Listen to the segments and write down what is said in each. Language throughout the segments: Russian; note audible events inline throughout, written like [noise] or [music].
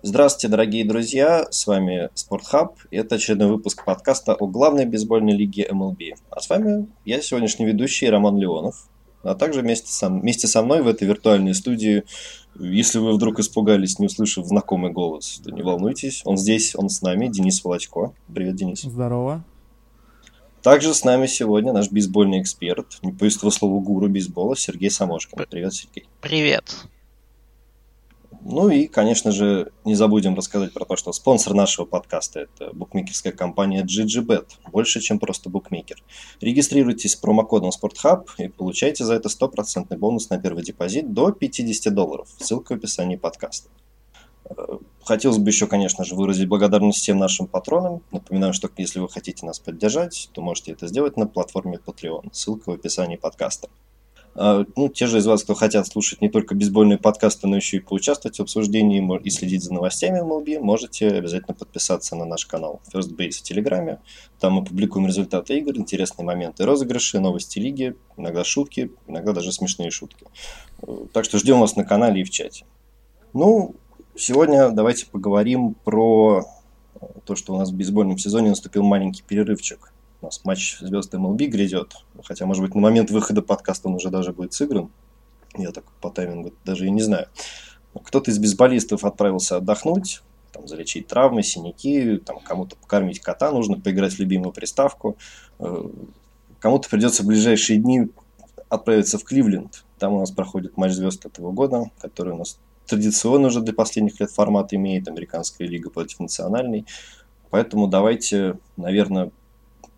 Здравствуйте, дорогие друзья, с вами Спортхаб, и это очередной выпуск подкаста о главной бейсбольной лиге MLB. А с вами я, сегодняшний ведущий Роман Леонов, а также вместе со, вместе со мной в этой виртуальной студии, если вы вдруг испугались, не услышав знакомый голос, то не волнуйтесь, он здесь, он с нами, Денис Волочко. Привет, Денис. Здорово. Также с нами сегодня наш бейсбольный эксперт, не по слову гуру бейсбола, Сергей Самошкин. Привет, Сергей. Привет. Ну и, конечно же, не забудем рассказать про то, что спонсор нашего подкаста – это букмекерская компания GGBet, больше, чем просто букмекер. Регистрируйтесь промокодом SportHub и получайте за это стопроцентный бонус на первый депозит до 50 долларов. Ссылка в описании подкаста. Э, хотелось бы еще, конечно же, выразить благодарность всем нашим патронам. Напоминаю, что если вы хотите нас поддержать, то можете это сделать на платформе Patreon. Ссылка в описании подкаста. А, ну, те же из вас, кто хотят слушать не только бейсбольные подкасты, но еще и поучаствовать в обсуждении и следить за новостями MLB, можете обязательно подписаться на наш канал First Base в Телеграме. Там мы публикуем результаты игр, интересные моменты розыгрыши, новости лиги, иногда шутки, иногда даже смешные шутки. Так что ждем вас на канале и в чате. Ну, сегодня давайте поговорим про то, что у нас в бейсбольном сезоне наступил маленький перерывчик у нас матч звезд MLB грядет. Хотя, может быть, на момент выхода подкаста он уже даже будет сыгран. Я так по таймингу даже и не знаю. Кто-то из бейсболистов отправился отдохнуть, там, залечить травмы, синяки, там, кому-то покормить кота, нужно поиграть в любимую приставку. Э, кому-то придется в ближайшие дни отправиться в Кливленд. Там у нас проходит матч звезд этого года, который у нас традиционно уже для последних лет формат имеет, американская лига против национальной. Поэтому давайте, наверное,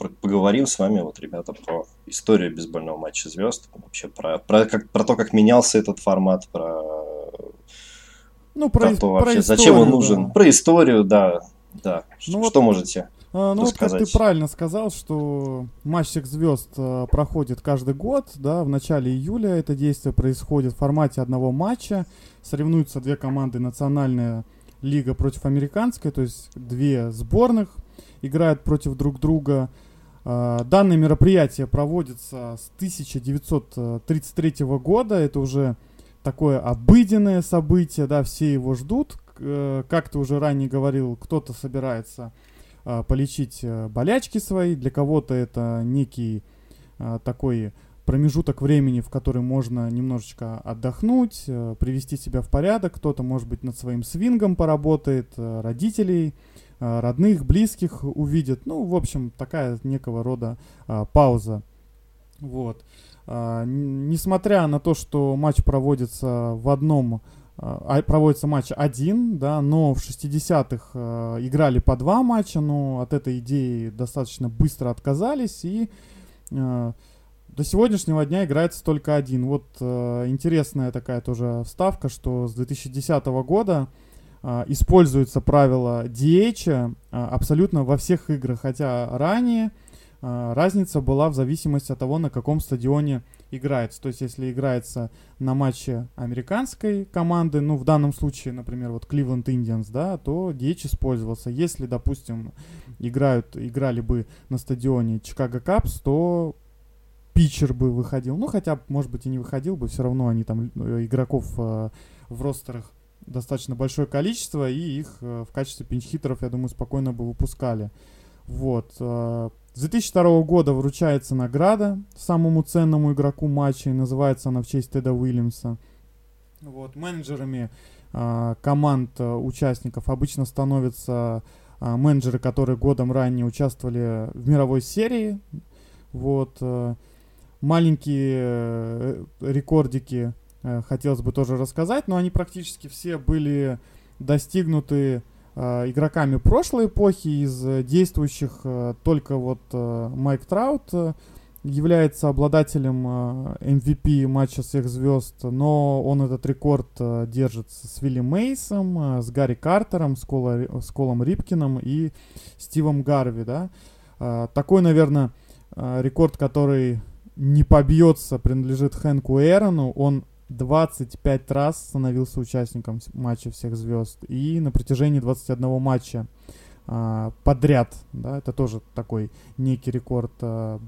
поговорим с вами, вот, ребята, про историю бейсбольного матча звезд, вообще про, про, как, про то, как менялся этот формат, про, ну, про, про то вообще, про зачем он нужен, да. про историю, да, да. Ну, что, вот, можете а, Ну, вот как ты правильно сказал, что матч всех звезд а, проходит каждый год, да, в начале июля это действие происходит в формате одного матча, соревнуются две команды, национальная лига против американской, то есть две сборных играют против друг друга, данное мероприятие проводится с 1933 года. Это уже такое обыденное событие, да, все его ждут. Э, как ты уже ранее говорил, кто-то собирается а, полечить э, болячки свои, для кого-то это некий такой промежуток времени, в который можно немножечко отдохнуть, э, привести себя в порядок. Кто-то, может быть, над своим свингом поработает, родителей Э, родных, близких увидит. Ну, в общем, такая некого рода а, пауза. Вот. А, несмотря на то, что матч проводится в одном а, а проводится матч один, да, но в 60-х э, играли по два матча, но от этой идеи достаточно быстро отказались, и э, до сегодняшнего дня играется только один. Вот э, интересная такая тоже вставка, что с 2010 года а, используется правило DH а, абсолютно во всех играх, хотя ранее а, разница была в зависимости от того, на каком стадионе играется. То есть, если играется на матче американской команды, ну, в данном случае, например, вот Cleveland Indians, да, то DH использовался. Если, допустим, играют, играли бы на стадионе Chicago Cubs, то питчер бы выходил. Ну, хотя, может быть, и не выходил бы, все равно они там э, игроков э, в ростерах достаточно большое количество, и их э, в качестве пинч-хитеров, я думаю, спокойно бы выпускали. Вот. Э, с 2002 года вручается награда самому ценному игроку матча, и называется она в честь Теда Уильямса. Вот. Менеджерами э, команд участников обычно становятся менеджеры, которые годом ранее участвовали в мировой серии. Вот. Маленькие рекордики хотелось бы тоже рассказать, но они практически все были достигнуты э, игроками прошлой эпохи, из действующих э, только вот Майк Траут является обладателем MVP матча всех звезд, но он этот рекорд держит с Вилли Мейсом, с Гарри Картером, с, Кола, с Колом Рипкиным и Стивом Гарви, да. Такой, наверное, рекорд, который не побьется, принадлежит Хэнку Эрону. Он 25 раз становился участником матча всех звезд. И на протяжении 21 матча а, подряд, да, это тоже такой некий рекорд. А,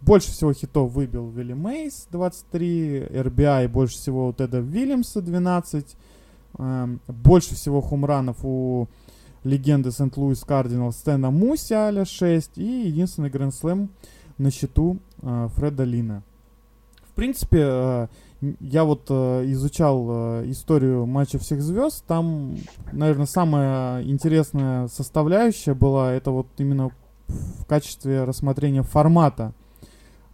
больше всего хитов выбил Вилли Мейс 23, RBI больше всего у Теда Вильямса 12, Эм, больше всего хумранов у легенды Сент-Луис Кардинал Стэна Мусиаля 6 и единственный гранд-слэм на счету э, Фреда Лина. В принципе, э, я вот э, изучал э, историю матча всех звезд. Там, наверное, самая интересная составляющая была это вот именно в качестве рассмотрения формата.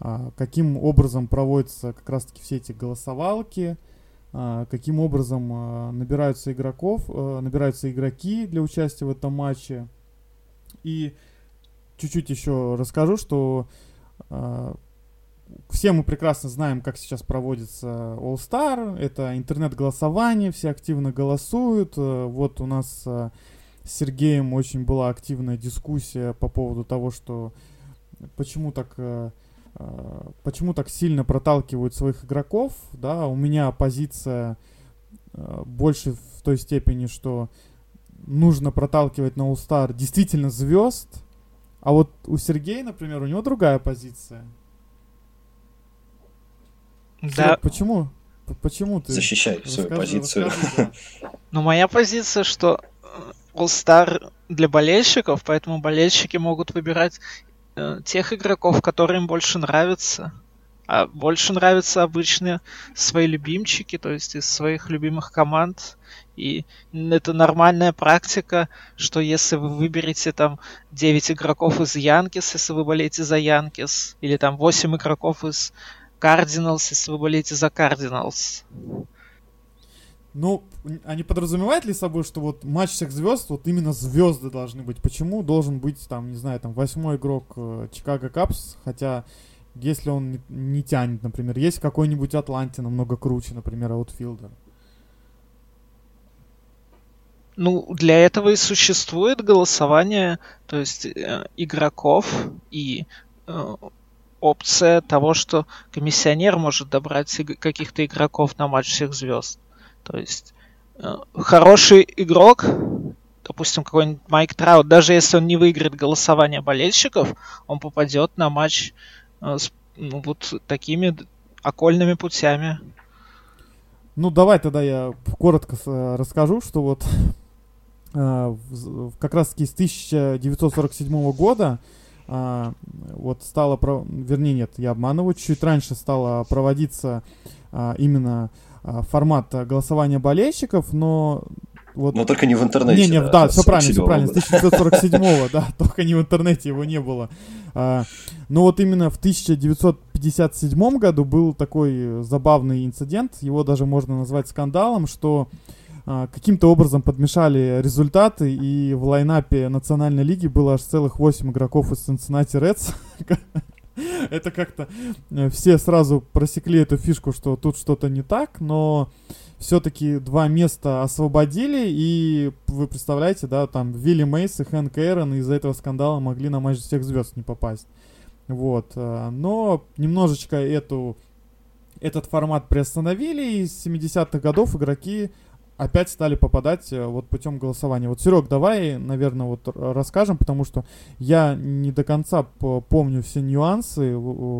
Э, каким образом проводятся как раз-таки все эти голосовалки, э, каким образом э, набираются игроков, э, набираются игроки для участия в этом матче. И чуть-чуть еще расскажу, что э, все мы прекрасно знаем, как сейчас проводится All Star. Это интернет-голосование, все активно голосуют. Э, вот у нас э, с Сергеем очень была активная дискуссия по поводу того, что почему так э, почему так сильно проталкивают своих игроков. Да, у меня позиция больше в той степени, что нужно проталкивать на All Star действительно звезд. А вот у Сергея, например, у него другая позиция. Да. Серег, почему? Почему ты? Защищай свою позицию. Да. [laughs] Ну, моя позиция, что э, All-Star для болельщиков, поэтому болельщики могут выбирать э, тех игроков, которые им больше нравятся. А больше нравятся обычные свои любимчики, то есть из своих любимых команд. И это нормальная практика, что если вы выберете там 9 игроков из Янкис, если вы болеете за Янкис, или там 8 игроков из Кардиналс, если вы болеете за Кардиналс. Ну, а не подразумевает ли собой, что вот матч всех звезд, вот именно звезды должны быть? Почему должен быть там, не знаю, там восьмой игрок э, Чикаго Капс, хотя если он не, не тянет, например, есть какой-нибудь Атланте намного круче, например, аутфилдер? Ну, для этого и существует голосование, то есть э, игроков и э, опция того, что комиссионер может добрать каких-то игроков на матч всех звезд. То есть э, хороший игрок, допустим, какой-нибудь Майк Траут, даже если он не выиграет голосование болельщиков, он попадет на матч э, с ну, вот такими окольными путями. Ну, давай тогда я коротко расскажу, что вот э, как раз таки с 1947 года а, вот стало, про... вернее нет, я обманываю, чуть раньше стало проводиться а, именно а, формат голосования болельщиков, но вот... Но только не в интернете. Не, не, да, да все правильно, все правильно, с 1947 да, [laughs] только не в интернете его не было. А, но вот именно в 1957 году был такой забавный инцидент, его даже можно назвать скандалом, что каким-то образом подмешали результаты, и в лайнапе Национальной лиги было аж целых 8 игроков из Cincinnati Reds. [laughs] Это как-то э, все сразу просекли эту фишку, что тут что-то не так, но все-таки два места освободили, и вы представляете, да, там Вилли Мейс и Хэнк Эрон из-за этого скандала могли на матч всех звезд не попасть. Вот. Э, но немножечко эту, этот формат приостановили, и с 70-х годов игроки опять стали попадать э, вот путем голосования. Вот, Серег, давай, наверное, вот расскажем, потому что я не до конца помню все нюансы,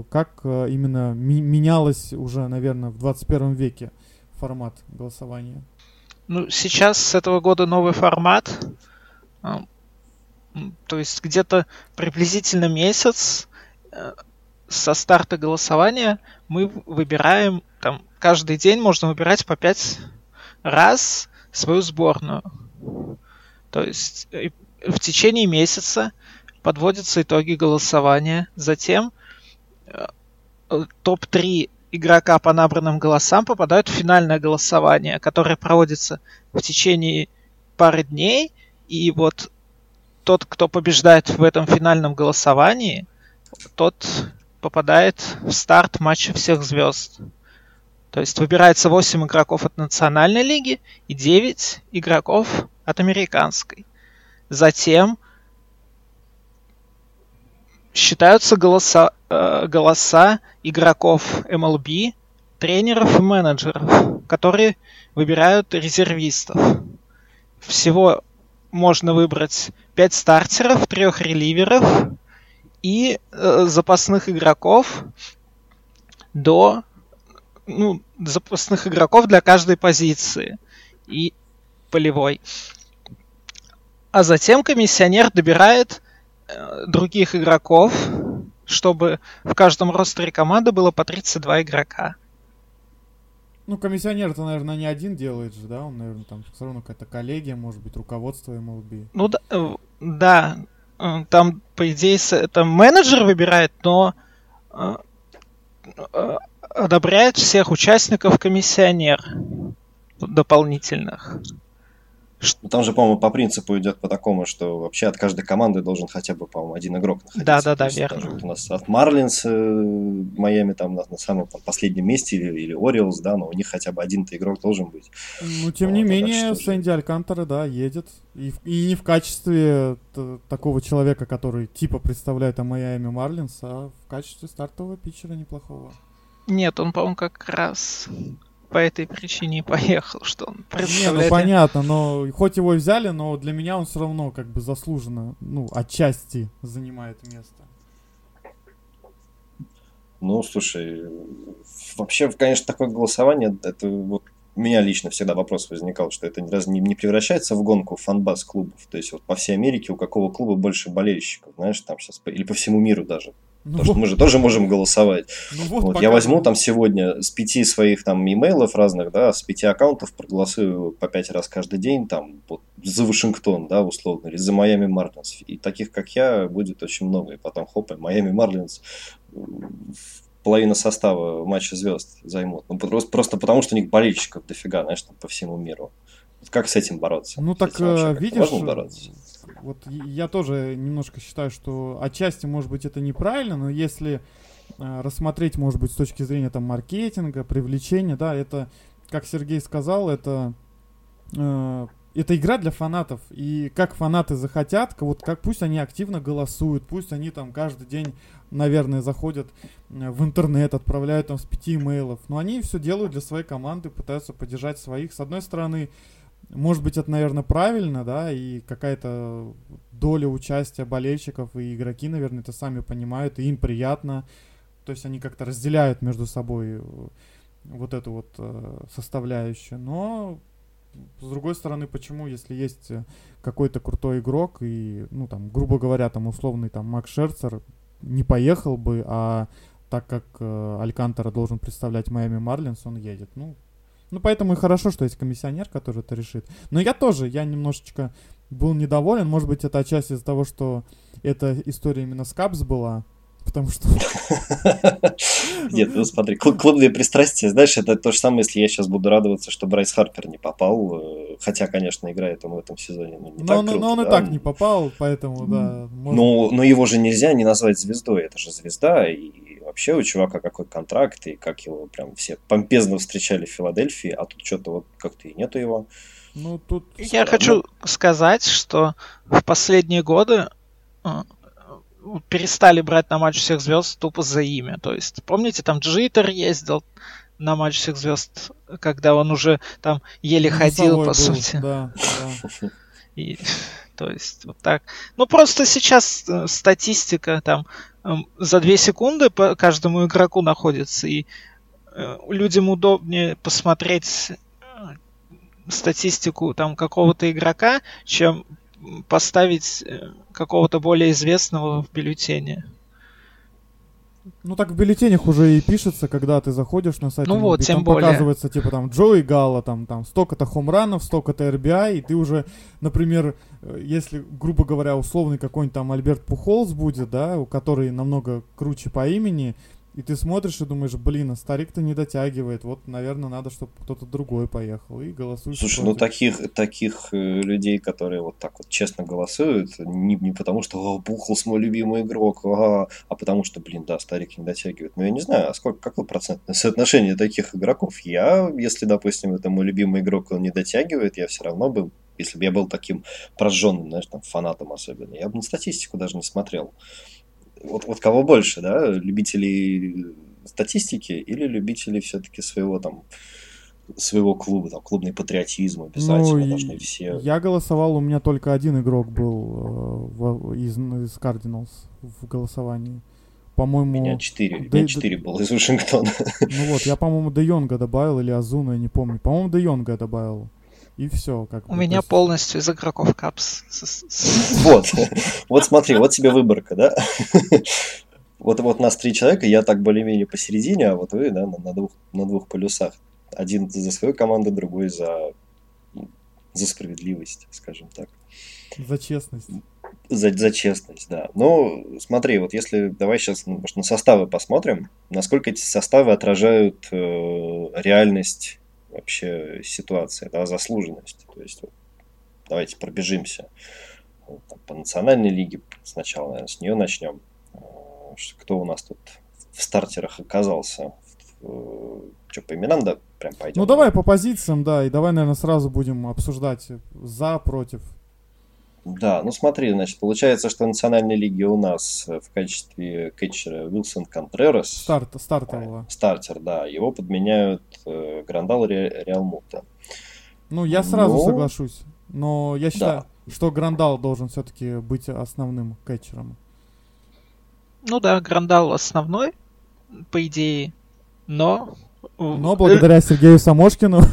как э, именно менялось уже, наверное, в 21 веке формат голосования. Ну, сейчас с этого года новый формат. А, то есть где-то приблизительно месяц э, со старта голосования мы выбираем, там, каждый день можно выбирать по 5 раз свою сборную. То есть э, в течение месяца подводятся итоги голосования. Затем э, топ-3 игрока по набранным голосам попадают в финальное голосование, которое проводится в течение пары дней. И вот тот, кто побеждает в этом финальном голосовании, тот попадает в старт матча всех звезд. То есть выбирается 8 игроков от национальной лиги и 9 игроков от американской. Затем считаются голоса, э, голоса игроков MLB, тренеров и менеджеров, которые выбирают резервистов. Всего можно выбрать 5 стартеров, 3 реливеров и э, запасных игроков до ну, запасных игроков для каждой позиции. И полевой. А затем комиссионер добирает э, других игроков, чтобы в каждом ростере команды было по 32 игрока. Ну, комиссионер-то, наверное, не один делает же, да? Он, наверное, там все равно какая-то коллегия, может быть, руководство MLB. Ну, да, э, да. Э, там, по идее, это менеджер выбирает, но э, одобряет всех участников комиссионер дополнительных. Там же, по-моему, по принципу идет по такому, что вообще от каждой команды должен хотя бы, по-моему, один игрок находиться. Да, да, да, верно. Вот у нас от Марлинс э, Майами там на, на самом там, последнем месте или, или Ориолс, да, но у них хотя бы один-то игрок должен быть. Ну, тем вот, не менее, Сэнди Алькантера, да, едет. И, и не в качестве такого человека, который типа представляет Майами Марлинс, а в качестве стартового питчера неплохого. Нет, он, по-моему, как раз по этой причине и поехал, что он представляет... Не, ну понятно, но хоть его взяли, но для меня он все равно как бы заслуженно, ну, отчасти занимает место. Ну, слушай, вообще, конечно, такое голосование, это вот у меня лично всегда вопрос возникал, что это раз не, не превращается в гонку фанбаз клубов. То есть вот по всей Америке у какого клуба больше болельщиков, знаешь, там сейчас, или по всему миру даже. Ну, Потому что мы же тоже можем голосовать. Ну, вот, вот я возьму там сегодня с пяти своих там имейлов разных, да, с пяти аккаунтов проголосую по пять раз каждый день там вот, за Вашингтон, да, условно, или за Майами Марлинс. И таких, как я, будет очень много. И потом, хоп, и Майами Марлинс половина состава матча звезд займут. Ну, просто, просто потому, что у них болельщиков дофига, знаешь, там по всему миру. Как с этим бороться? Ну так э, видишь, бороться? Вот я тоже немножко считаю, что отчасти, может быть, это неправильно, но если э, рассмотреть, может быть, с точки зрения там маркетинга, привлечения, да, это, как Сергей сказал, это э, это игра для фанатов. И как фанаты захотят, вот как пусть они активно голосуют, пусть они там каждый день, наверное, заходят э, в интернет, отправляют там с пяти имейлов. Но они все делают для своей команды, пытаются поддержать своих. С одной стороны, может быть, это, наверное, правильно, да, и какая-то доля участия болельщиков и игроки, наверное, это сами понимают, и им приятно. То есть они как-то разделяют между собой э, вот эту вот э, составляющую. Но, с другой стороны, почему, если есть какой-то крутой игрок, и, ну, там, грубо говоря, там, условный, там, Макс Шерцер не поехал бы, а так как э, Алькантера должен представлять Майами Марлинс, он едет. Ну, ну, поэтому и хорошо, что есть комиссионер, который это решит. Но я тоже, я немножечко был недоволен. Может быть, это отчасти из-за того, что эта история именно с Капс была. Потому что... [laughs] Нет, ну смотри, клубные пристрастия, знаешь, это то же самое, если я сейчас буду радоваться, что Брайс Харпер не попал, э, хотя, конечно, играет он в этом сезоне, ну, не но, так круто, но он да? и так не попал, поэтому, да. Может... Ну, но его же нельзя не назвать звездой, это же звезда, и вообще у чувака какой контракт, и как его прям все помпезно встречали в Филадельфии, а тут что-то вот как-то и нету его. Ну, тут... Я хочу сказать, что в последние годы э, перестали брать на матч всех звезд тупо за имя. То есть, помните, там Джитер ездил на матч всех звезд, когда он уже там еле ну, ходил, по был, сути. Да, да. И, то есть, вот так. Ну, просто сейчас э, статистика там за две секунды по каждому игроку находится, и э, людям удобнее посмотреть э, статистику там какого-то игрока, чем поставить э, какого-то более известного в бюллетене. Ну так в бюллетенях уже и пишется, когда ты заходишь на сайт. Ну вот, тем там более. показывается, типа там Джои Гала, там, там столько-то хомранов, столько-то RBI, и ты уже, например, э, если, грубо говоря, условный какой-нибудь там Альберт Пухолс будет, да, у который намного круче по имени, и ты смотришь и думаешь, блин, а старик-то не дотягивает, вот, наверное, надо, чтобы кто-то другой поехал, и голосуешь. Слушай, ну, таких, таких э, людей, которые вот так вот честно голосуют, не, не потому что «О, Бухлс мой любимый игрок, а, а потому что, блин, да, старик не дотягивает. Ну, я не знаю, а сколько, какое процентное соотношение таких игроков? Я, если, допустим, это мой любимый игрок, он не дотягивает, я все равно бы если бы я был таким прожженным, знаешь, там, фанатом особенно, я бы на статистику даже не смотрел вот, вот кого больше, да, любителей статистики или любителей все-таки своего там своего клуба, там, клубный патриотизм обязательно ну, должны все. Я голосовал, у меня только один игрок был э, в, из, из Cardinals в голосовании. По-моему... У меня четыре, Де... четыре было из Вашингтона. Ну вот, я, по-моему, Де Йонга добавил или Азуна, я не помню. По-моему, Де Йонга добавил. И все. Как У бы, меня есть... полностью из игроков капс. Вот, [laughs] вот смотри, вот тебе выборка, да? [laughs] Вот, вот нас три человека, я так более-менее посередине, а вот вы, да, на, на, двух, на двух полюсах. Один за свою команду, другой за, за справедливость, скажем так. За честность. За, за честность, да. Ну, смотри, вот если давай сейчас ну, может, на составы посмотрим, насколько эти составы отражают э, реальность вообще ситуации, да, заслуженность. То есть вот, давайте пробежимся вот, там, по национальной лиге сначала, наверное, с нее начнем. Э, кто у нас тут в стартерах оказался? Э, Что, по именам, да, прям пойдем? Ну, давай по позициям, да, и давай, наверное, сразу будем обсуждать за, против. Да, ну смотри, значит, получается, что в национальной лиге у нас в качестве кетчера Уилсон Контрерас. Старт, стартового. Стартер, да. Его подменяют э, Грандал Ре, Реалмута. Ну, я сразу но... соглашусь. Но я считаю, да. что Грандал должен все-таки быть основным кетчером. Ну да, Грандал основной, по идее, но... Но благодаря Сергею Самошкину... [laughs]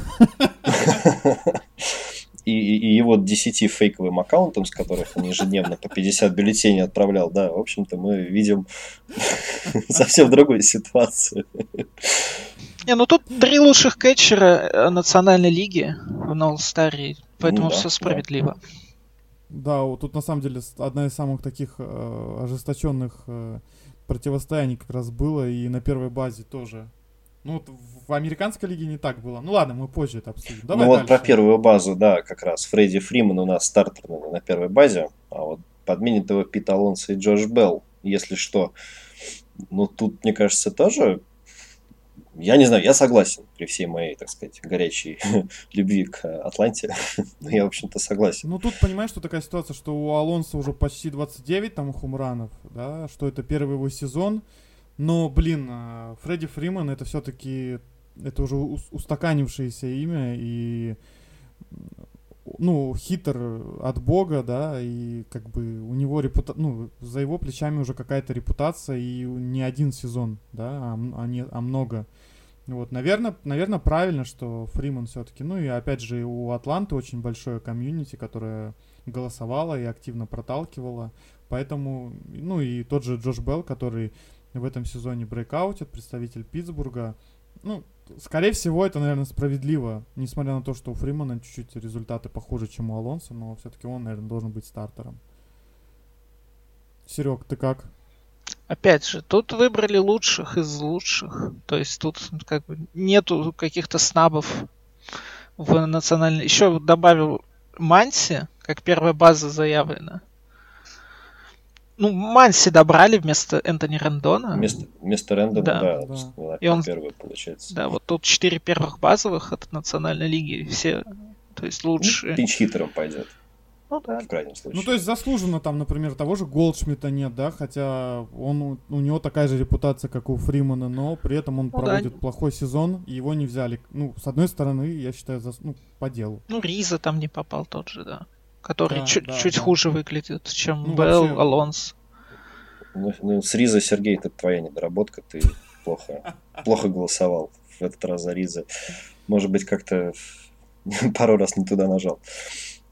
[laughs] и, и его 10 фейковым аккаунтам, с которых он ежедневно по 50 бюллетеней отправлял, да, в общем-то, мы видим [laughs] совсем другую ситуацию. Не, ну тут три лучших кетчера э, национальной лиги в Нолстаре, поэтому ну, да, все справедливо. Да. да, вот тут на самом деле одна из самых таких э, ожесточенных э, противостояний как раз было, и на первой базе тоже ну, в американской лиге не так было. Ну ладно, мы позже это обсудим. Давай ну дальше. вот про первую базу, да, как раз. Фредди Фриман у нас стартер на, на первой базе, а вот подменит его Пит Алонсо и Джош Белл, если что. Ну, тут, мне кажется, тоже я не знаю, я согласен при всей моей, так сказать, горячей [laughs] любви к Атланте. [laughs] Но я, в общем-то, согласен. Ну, тут понимаешь, что такая ситуация, что у Алонса уже почти 29 там хумранов, да, что это первый его сезон. Но, блин, а, Фредди Фриман это все-таки это уже устаканившееся имя и ну, хитр от бога, да, и как бы у него репута... ну, за его плечами уже какая-то репутация, и не один сезон, да, а, а, не, а много. Вот, наверное, наверное, правильно, что Фриман все-таки, ну и опять же у Атланты очень большое комьюнити, которое голосовало и активно проталкивало, поэтому, ну и тот же Джош Белл, который в этом сезоне брейкаутит, представитель Питтсбурга. Ну, скорее всего, это, наверное, справедливо, несмотря на то, что у Фримана чуть-чуть результаты похуже, чем у Алонса, но все-таки он, наверное, должен быть стартером. Серег, ты как? Опять же, тут выбрали лучших из лучших. То есть тут как бы нету каких-то снабов в национальной. Еще добавил Манси, как первая база заявлена. Ну, Манси добрали вместо Энтони Рэндона. Вместо, вместо Рэндона, да. да, да. И он первый, получается. Да, вот тут четыре первых базовых от национальной лиги. Все, то есть лучше. Ну, пинч-хитером пойдет. Ну да. В крайнем случае. Ну, то есть заслуженно там, например, того же Голдшмита нет, да, хотя он, у него такая же репутация, как у Фримана, но при этом он ну, проводит да. плохой сезон, и его не взяли. Ну, с одной стороны, я считаю, за, ну, по делу. Ну, Риза там не попал тот же, да который да, чуть, да, чуть да. хуже выглядит, чем ну, Белл, вообще... Алонс. Ну, ну, с Риза, Сергей, это твоя недоработка, ты плохо, плохо голосовал в этот раз за Риза. Может быть, как-то [laughs] пару раз не туда нажал.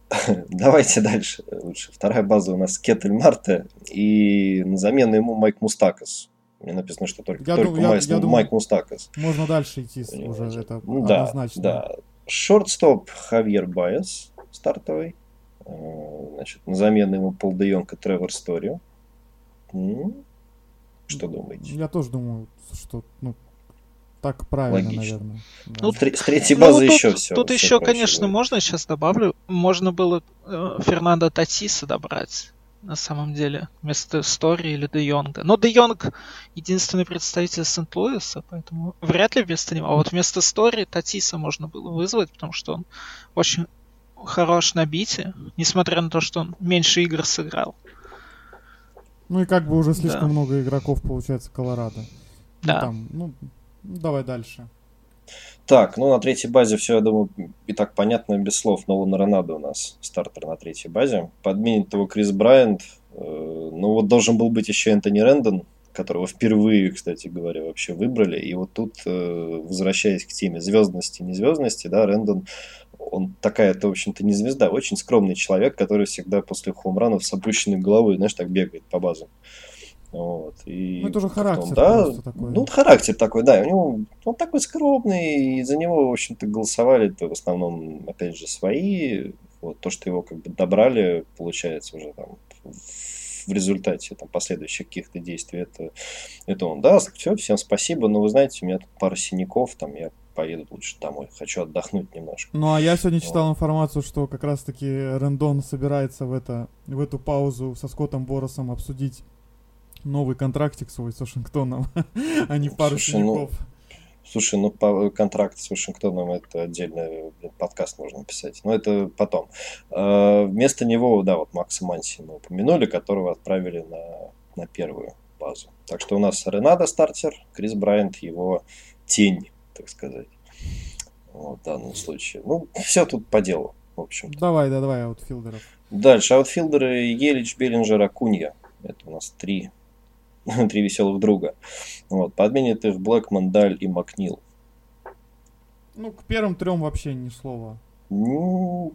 [laughs] Давайте дальше лучше. Вторая база у нас Кетель Марте и на замену ему Майк Мустакас. Мне написано, что только, я только дум, Майк, я, я Майк думаю, Мустакас. Можно дальше идти Понимаете? уже, это ну да, однозначно. Да, Шортстоп Хавьер Байес стартовый. Э, значит, на замену ему Пол Де Йонг и Тревор Стори. Что думаете? Я тоже думаю, что ну, так правильно, Логично. наверное. Да. Ну, с третьей базы ну, еще тут, все. Тут все еще, конечно, можно, сейчас добавлю, можно было э, Фернандо Татиса добрать на самом деле, вместо Стори или Де Йонга. Но Де Йонг единственный представитель Сент-Луиса, поэтому вряд ли вместо него. А вот вместо Стори Татиса можно было вызвать, потому что он очень хорош на бите, несмотря на то, что он меньше игр сыграл. Ну и как бы уже слишком да. много игроков получается Колорадо. Ну, да. Ну, там, ну, давай дальше. Так, ну на третьей базе все, я думаю, и так понятно, без слов. Нолан Ронадо у нас стартер на третьей базе. Подменит его Крис Брайант. Э, ну вот должен был быть еще Энтони Рэндон, которого впервые, кстати говоря, вообще выбрали. И вот тут, э, возвращаясь к теме звездности, незвездности, да, Рэндон, он такая-то, в общем-то, не звезда, очень скромный человек, который всегда после хоумранов с опущенной головой, знаешь, так бегает по базам. Вот. И ну, это уже характер да, такой. Ну, характер такой, да. У него он такой скромный, и за него, в общем-то, голосовали -то в основном, опять же, свои. Вот то, что его как бы добрали, получается, уже там в результате там, последующих каких-то действий, это, это он. Да, все, всем спасибо, но вы знаете, у меня тут пара синяков, там я поеду лучше домой, хочу отдохнуть немножко. Ну, а я сегодня читал вот. информацию, что как раз-таки Рендон собирается в, это, в эту паузу со Скоттом Боросом обсудить новый контрактик свой с Вашингтоном, [laughs] а не пару слушай, Ну, слушай, ну по, контракт с Вашингтоном это отдельный подкаст можно писать. Но это потом. А, вместо него, да, вот Макса Манси мы упомянули, которого отправили на, на первую базу. Так что у нас Ренада стартер, Крис Брайант его тень, так сказать. Вот, в данном случае. Ну, все тут по делу, в общем. -то. Давай, да, давай, аутфилдеров. Дальше, аутфилдеры Елич, Беллинджер, Акунья. Это у нас три [laughs] три веселых друга. Вот, подменит их Блэкман, Даль и Макнил. Ну, к первым трем вообще ни слова. Ну,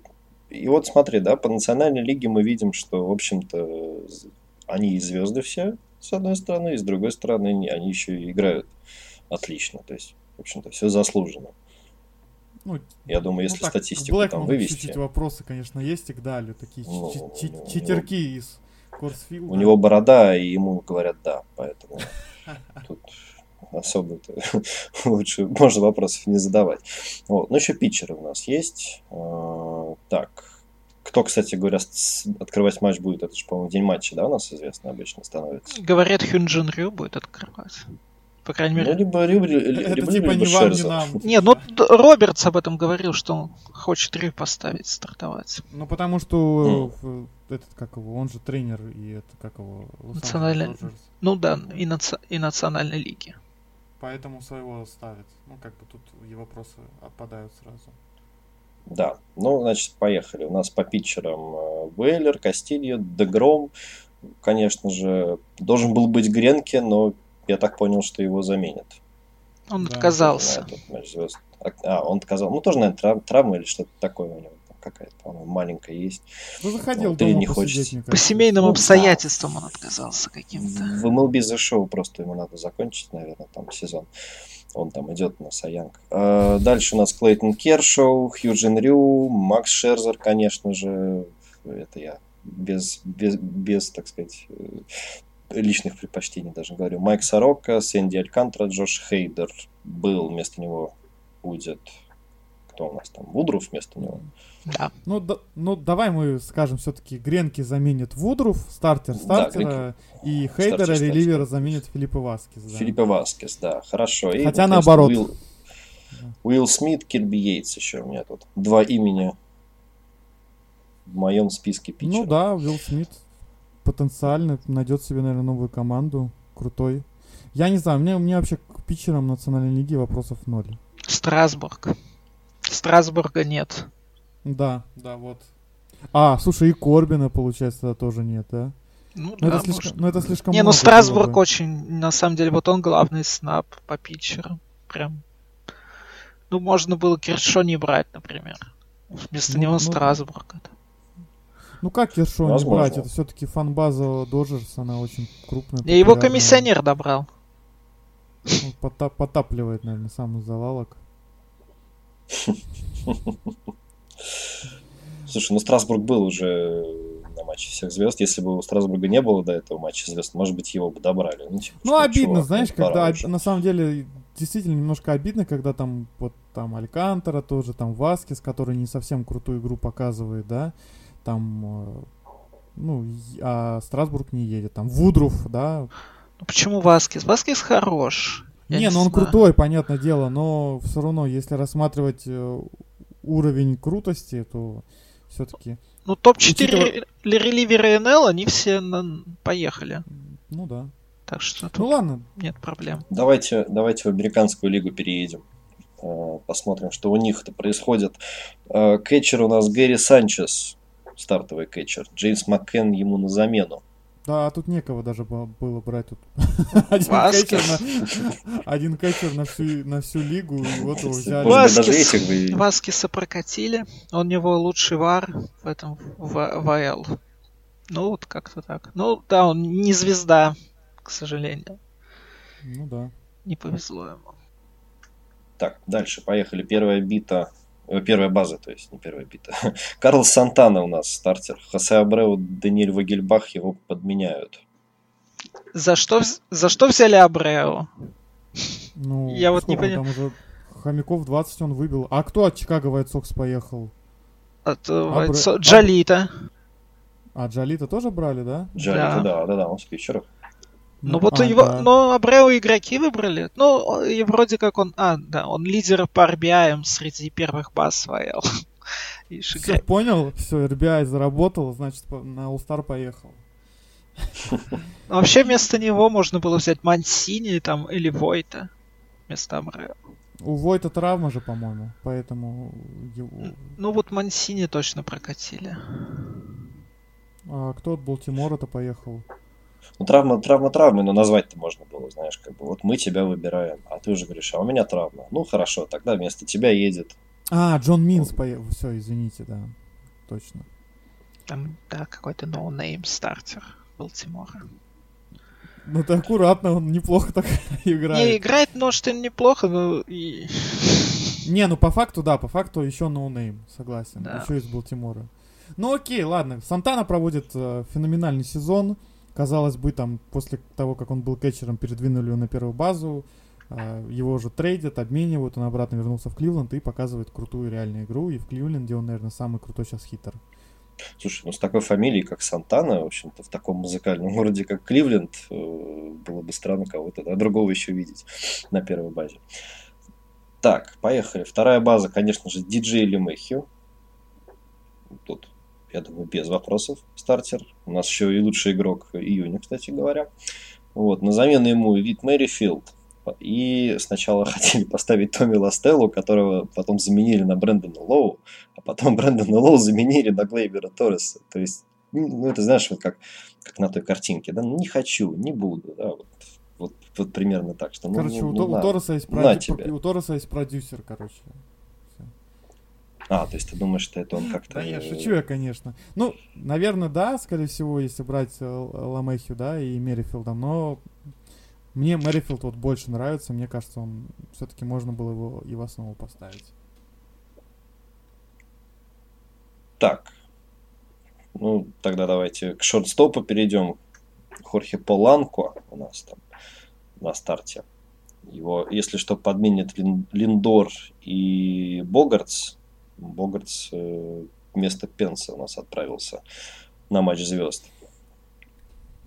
и вот смотри, да, по национальной лиге мы видим, что, в общем-то, они и звезды все, с одной стороны, и с другой стороны, они еще и играют отлично. То есть, в общем-то, все заслуженно. Ну, Я думаю, если ну, так, статистику Блэкман, там вывести... Вопросы, конечно, есть и к Далю, такие ну, читерки из Корсфилд. У него борода, и ему говорят да, поэтому [laughs] тут особо [laughs] лучше можно вопросов не задавать. Вот. Ну, еще питчеры у нас есть. А, так, кто, кстати говоря, открывать матч будет? Это же, по-моему, день матча, да, у нас известно обычно становится? Говорят, Хюнджин Рю будет открывать. По крайней мере. Ну, либо, либо, либо, это типа не вам, не нам. Не, ну Робертс об этом говорил, что он хочет Рю поставить, стартовать. Ну, потому что mm этот, как его, он же тренер, и это, как его, Национальный, ну да, и, наци... и национальной лиги. Поэтому своего ставит. Ну, как бы тут и вопросы отпадают сразу. Да, ну, значит, поехали. У нас по питчерам Вейлер, э, Кастильо, Дегром. Конечно же, должен был быть Гренке, но я так понял, что его заменят. Он да, отказался. А, он отказал. Ну, тоже, наверное, травма или что-то такое у него какая-то, по-моему, маленькая есть. Ну, заходил вот, дома не хочется. По семейным ну, обстоятельствам да. он отказался каким-то. В MLB The Show просто ему надо закончить, наверное, там сезон. Он там идет на Саянг. А, дальше у нас Клейтон Кершоу, Хьюджин Рю, Макс Шерзер, конечно же. Это я без, без, без, так сказать, личных предпочтений даже говорю. Майк Сорока, Сэнди Алькантра, Джош Хейдер был, вместо него будет кто у нас там, Вудруф вместо него. Да. Ну, да, ну давай мы скажем, все-таки Гренки заменит Вудруф, стартер стартера, да, и Хейдера, стартер, реливера заменит Филиппа Васкес. Да. Филиппа Васкес, да, хорошо. И, Хотя вот, наоборот. Уилл, Уилл Смит, Кирби Йейтс еще у меня тут. Два имени в моем списке питчеров. Ну да, Уилл Смит потенциально найдет себе, наверное, новую команду. Крутой. Я не знаю, у меня, у меня вообще к питчерам национальной лиги вопросов ноль. Страсбург. Страсбурга нет. Да, да, вот. А, слушай, и Корбина, получается, тоже нет, да? Ну, но, да, это слишком, но это слишком Не, ну Страсбург очень, на самом деле, вот он главный снап по питчерам. Прям. Ну, можно было Киршо не брать, например. Вместо ну, него ну, Страсбург. Это. Ну как Киршо не брать? Это все-таки фан-база Доджерс, она очень крупная. И его комиссионер добрал. Он потап, потапливает, наверное, сам из завалок. Слушай, ну Страсбург был уже на матче всех звезд. Если бы у Страсбурга не было до этого матча звезд, может быть, его бы добрали. Ну, типа, ну обидно, чувак, знаешь, когда уже. на самом деле действительно немножко обидно, когда там вот там Алькантера тоже, там Васкис, который не совсем крутую игру показывает, да, там, э, ну, а Страсбург не едет, там Вудруф, да. Ну почему Васкис? Васкис хорош. Я не, ну он крутой, понятное дело, но все равно, если рассматривать э, уровень крутости, то все-таки... Ну, топ-4 учитывая... реливеры НЛ, они все на... поехали. Ну да. Так что ну ладно. нет проблем. Давайте, давайте в американскую лигу переедем. Э, посмотрим, что у них-то происходит. Э, кетчер у нас Гэри Санчес, стартовый кетчер. Джеймс Маккен ему на замену. Да, а тут некого даже было брать. Тут [laughs] один кэчер, на, [laughs] один на, всю, на всю лигу, и вот его взяли. Васкис, Васкиса прокатили, он у него лучший вар в этом в, в АЛ. Ну, вот как-то так. Ну, да, он не звезда, к сожалению. Ну да. Не повезло ему. Так, дальше, поехали. Первая бита первая база, то есть не первая бита. [laughs] Карл Сантана у нас стартер. Хосе Абреу, Даниэль Вагельбах его подменяют. За что, за что взяли Абреу? Ну, [laughs] Я вот не понимаю. Там уже Хомяков 20 он выбил. А кто от Чикаго White Sox поехал? От э, Абре... White Джалита. А, Джалита тоже брали, да? Джалита, да, да, да, он в питчерах. Ну, ну вот а, его, да. но Абрео игроки выбрали. Ну, и вроде как он, а, да, он лидер по RBI среди первых баз своел. [laughs] Все, понял? Все, RBI заработал, значит, на All-Star поехал. [laughs] Вообще вместо него можно было взять Мансини там или Войта вместо Абрео. У Войта травма же, по-моему, поэтому... Ну вот Мансини точно прокатили. А кто от Балтимора-то поехал? Ну, травма, травма травмы, но назвать-то можно было, знаешь, как бы, вот мы тебя выбираем, а ты уже говоришь, а у меня травма. Ну, хорошо, тогда вместо тебя едет... А, Джон Минс поехал, все, извините, да, точно. Там, да, какой-то ноунейм стартер Балтимора. Ну ты аккуратно, он неплохо так [laughs] играет. Не, играет, и неплохо, но и... [laughs] Не, ну по факту, да, по факту еще ноунейм, согласен. Да. Еще из Балтимора. Ну окей, ладно. Сантана проводит э, феноменальный сезон. Казалось бы, там, после того, как он был кетчером, передвинули его на первую базу, а, его уже трейдят, обменивают, он обратно вернулся в Кливленд и показывает крутую реальную игру. И в Кливленде он, наверное, самый крутой сейчас хитер. Слушай, ну с такой фамилией, как Сантана, в общем-то, в таком музыкальном [laughs] городе, как Кливленд, э, было бы странно кого-то да, другого еще видеть на первой базе. Так, поехали. Вторая база, конечно же, диджей Лемехио. Тут я думаю, без вопросов стартер. У нас еще и лучший игрок июня, кстати говоря. Вот, на замену ему вид Мэрифилд. И сначала [laughs] хотели поставить Томми Ластеллу, которого потом заменили на Брэндона Лоу, а потом [laughs] Брэндона Лоу заменили на Глейбера Торреса. То есть, ну, это знаешь, вот как, как на той картинке, да, не хочу, не буду, да, вот, вот, вот примерно так, что, ну, короче, ну, у, ну, у, Торреса есть проди- у Торреса есть продюсер, короче. А, то есть ты думаешь, что это он как-то... Да, я шучу я, конечно. Ну, наверное, да, скорее всего, если брать э, Ламехью, да, и Мерифилда, но мне Мэрифилд вот больше нравится, мне кажется, он все-таки можно было его и в основу поставить. Так, ну, тогда давайте к шортстопу перейдем. Хорхе Поланко у нас там на старте. Его, если что, подменит Линдор и Богартс. Богартс э, вместо Пенса у нас отправился на матч звезд.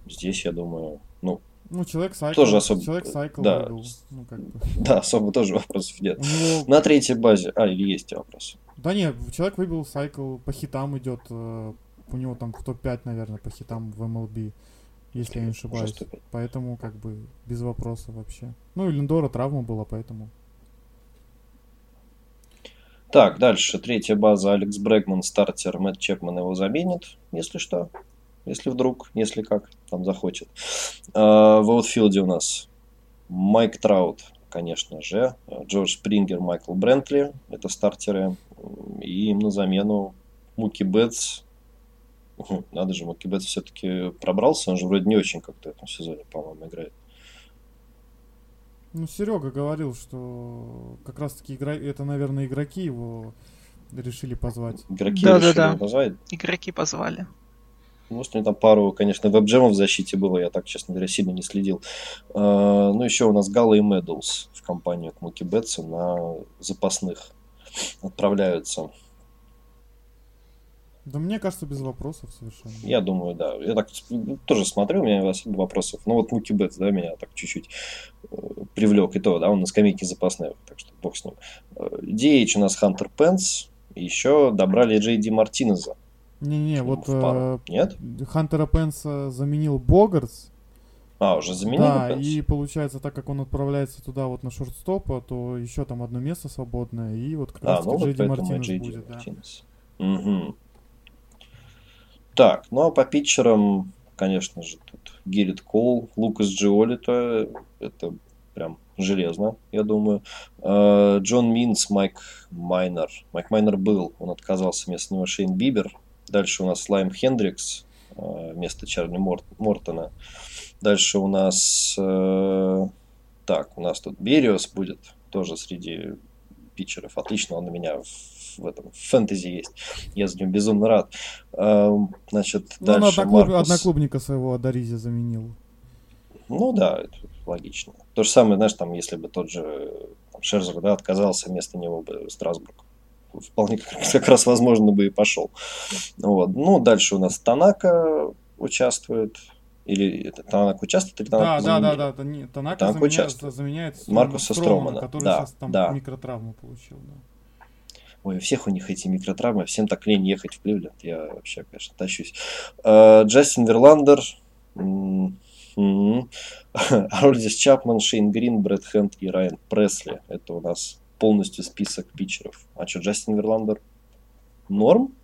Здесь, я думаю, ну, ну, человек сайкл. Тоже особо... Человек сайкл да. Ну, как бы. да, особо тоже вопросов нет. него... На третьей базе... А, или есть вопросы? Да нет, человек выбил сайкл, по хитам идет. Э, у него там в топ-5, наверное, по хитам в MLB, если я не ошибаюсь. Поэтому, как бы, без вопросов вообще. Ну, и Линдора травма была, поэтому... Так, дальше. Третья база. Алекс Брэкман, стартер. Мэтт Чепман его заменит, если что. Если вдруг, если как, там захочет. А, в аутфилде у нас Майк Траут, конечно же. Джордж Спрингер, Майкл Брентли. Это стартеры. И им на замену Муки Бетс. Надо же, Муки Бетс все-таки пробрался. Он же вроде не очень как-то в этом сезоне, по-моему, играет. Ну, Серега говорил, что как раз-таки игра... это, наверное, игроки его решили позвать. Игроки да, решили да, да. позвать? Игроки позвали. Может, у него там пару, конечно, веб-джемов в защите было, я так, честно говоря, сильно не следил. А, ну, еще у нас Галло и Медоус в компанию к Муки Бетсу на запасных отправляются. Да мне кажется, без вопросов совершенно. Я думаю, да. Я так тоже смотрю, у меня особо вопросов. Ну вот Муки Бетс, да, меня так чуть-чуть э, привлек. И то, да, он на скамейке запасных, так что бог с ним. DH э, у нас Хантер Пенс. Еще добрали Джей Ди Мартинеза. Не-не, вот э, Нет? Хантера Пенса заменил Богартс. А, уже заменили Да, Пенс? и получается, так как он отправляется туда вот на шортстопа, то еще там одно место свободное, и вот как а, раз ну, Джей Ди Мартинес будет, да. Угу. Так, ну а по питчерам конечно же, тут Геррит Кол, Лукас Джиолито, это прям железно, я думаю. Э, Джон Минс, Майк Майнер. Майк Майнер был, он отказался вместо него Шейн Бибер. Дальше у нас Лайм Хендрикс э, вместо Чарли Морт, Мортона. Дальше у нас... Э, так, у нас тут Бериос будет тоже среди питчеров. Отлично, он у меня в, в этом в фэнтези есть. Я за него безумно рад. Эм, значит, ну, дальше одноклуб... Маркус... одноклубника своего Адаризи заменил. Ну да, это логично. То же самое, знаешь, там, если бы тот же там, Шерзер, да, отказался, вместо него бы Страсбург. Вполне как, [laughs] как раз возможно бы и пошел. Вот. Ну, дальше у нас Танака участвует. Или это Танак участвует, или Танак да, да, да, да, да, Танака Танак заменяет, участвует. заменяет Маркуса Стромана, который да, сейчас там да. микротравму получил. Да. Ой, у всех у них эти микротравмы, всем так лень ехать в Кливленд, я вообще, конечно, тащусь. Uh, Джастин Верландер, [laughs] Ролдис Чапман, Шейн Грин, Брэд Хэнд и Райан Пресли. Это у нас полностью список питчеров. А что, Джастин Верландер норм?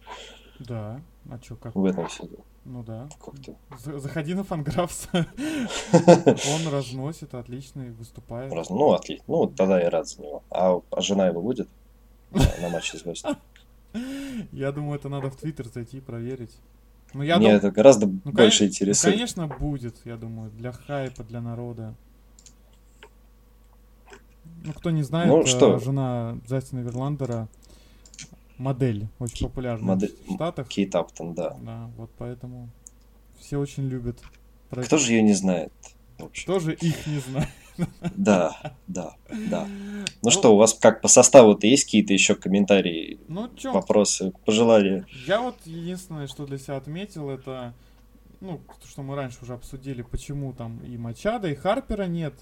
Да. А что, как? В этом сезоне. Ну да. Как-то. Заходи на фанграфс. [laughs] Он разносит, отлично выступает. Ну, отлично. Ну, тогда я рад за него. А, а жена его будет на матче звезд? Я думаю, это надо в Твиттер зайти и проверить. Ну, я Мне дум... это гораздо ну, больше кон... интересует. Ну, конечно, будет, я думаю, для хайпа, для народа. Ну, кто не знает, ну, что? жена Джастина Верландера модель, очень популярная модель... в Штатах. Кейт Аптон, да. Да, вот поэтому все очень любят. Кто же ее не знает? Кто же их не знает? Да, да, да. Ну, что, у вас как по составу-то есть какие-то еще комментарии, ну, чё, вопросы, пожелания? Я вот единственное, что для себя отметил, это, ну, что мы раньше уже обсудили, почему там и Мачада, и Харпера нет.